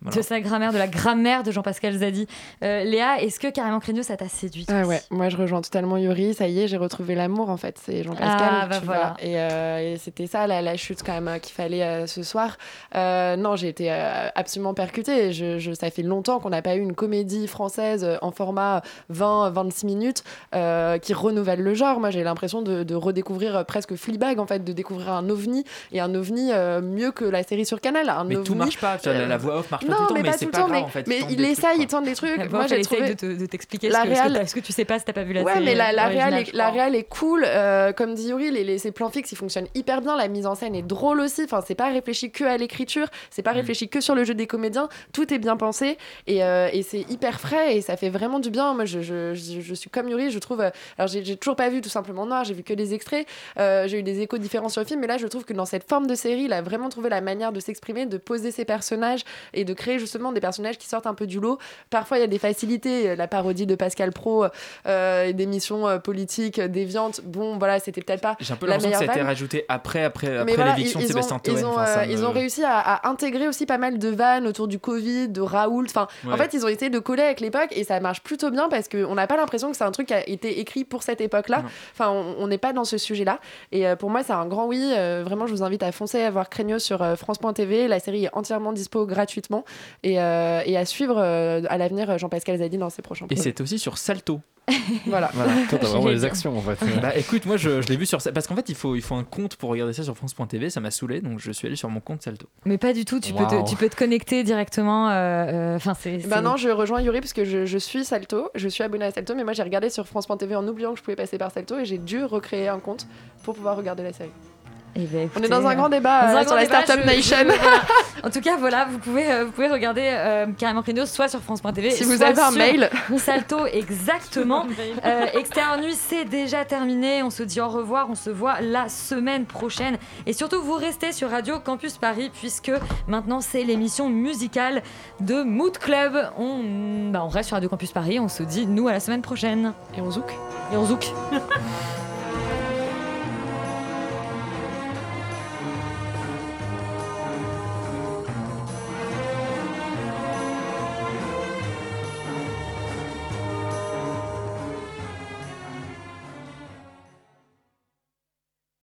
Voilà. De sa grammaire, de la grammaire de Jean-Pascal Zadi. Euh, Léa, est-ce que Carrément Craignos, ça t'a séduit Ah ouais, moi je rejoins totalement Yuri, ça y est, j'ai retrouvé l'amour en fait, c'est Jean-Pascal. Ah, bah tu voilà. vois. Et, euh, et c'était ça la, la chute quand même euh, qu'il fallait euh, ce soir. Euh, non, j'ai été euh, absolument percutée. Je, je- ça fait longtemps qu'on n'a pas eu une comédie française en format 20-26 minutes euh, qui renouvelle le genre. Moi j'ai l'impression de, de redécouvrir presque Fleabag en fait, de découvrir un ovni et un ovni euh, mieux que la série sur Canal. Un mais tout ovni, marche pas la, la voix off marche pas non, tout le temps mais mais, pas c'est tout le pas temps, grave mais- en fait mais il essaye, il tente des trucs. Moi, voix, j'ai trouvé- de te- de t'expliquer La ce réal- ce que tu sais pas si t'as pas vu la ouais, série. mais la, réal, est, la réal est cool. euh, comme dit Yuri, les, les- ces plans fixes, ils fonctionnent hyper bien. La mise en scène est drôle aussi. Enfin, c'est pas réfléchi que à l'écriture, c'est Mm. pas réfléchi que sur le jeu des comédiens. Tout est bien pensé et, euh, et c'est hyper frais et ça fait vraiment du bien. Moi, je, je, je, je suis comme Yuri, je trouve. euh, alors, j'ai toujours pas vu tout simplement Noir, j'ai vu que des extraits. Euh, j'ai eu des échos différents sur le film, mais là, je trouve que dans cette forme de série, il a vraiment trouvé la manière de s'exprimer, de poser ses personnages et de créer justement des personnages qui sortent un peu du lot. Parfois, il y a des facilités. La parodie de Pascal Pro, euh, des missions euh, politiques euh, déviantes. Bon, voilà, c'était peut-être pas j'ai un peu l'impression que ça a été rajouté après après après l'éviction de Sébastien Ils ont, Enfin, euh, ils ont réussi à, à intégrer aussi pas mal de vannes autour du Covid, de Raoult. Enfin, en fait, ils ont essayé de coller avec l'époque et ça marche plutôt bien parce qu'on n'a pas l'impression que c'est un truc qui a été écrit pour cette époque-là. Enfin, on n'est pas dans ce sujet-là. Et euh, pour moi, c'est un grand oui. Euh, vraiment, je vous invite à foncer à voir Craignos sur euh, France.tv. La série est entièrement dispo gratuitement et, euh, et à suivre euh, à l'avenir euh, Jean-Pascal Zadi dans ses prochains et c'est aussi sur Salto *laughs* Voilà. Voilà, toi, t'as vraiment les actions en fait. bah écoute, moi je, je l'ai vu sur ça parce qu'en fait il faut, il faut un compte pour regarder ça sur France.tv, ça m'a saoulé donc je suis allé sur mon compte Salto. Mais pas du tout, tu, peux, Waouh. te, tu peux te connecter directement. euh, euh, Enfin, c'est. Bah non, je rejoins Yuri parce que je, je suis Salto, je suis abonné à Salto, mais moi j'ai regardé sur France.tv en oubliant que je pouvais passer par Salto et j'ai dû recréer un compte pour pouvoir regarder la série. Eh ben, On est dans un euh, grand débat euh, un sur grand la débat, Startup je- Nation. *laughs* je-. En tout cas, voilà, vous pouvez, euh, vous pouvez regarder euh, carrément Craignos soit sur France.tv. Si vous avez un mail. Salto, *laughs* exactement. euh, Extérieur Nuit, c'est déjà terminé. On se dit au revoir. On se voit la semaine prochaine. Et surtout, vous restez sur Radio Campus Paris, puisque maintenant, c'est l'émission musicale de Mood Club. On, bah, on reste sur Radio Campus Paris. On se dit, nous, à la semaine prochaine. Et on zouk. Et on zouk. *laughs*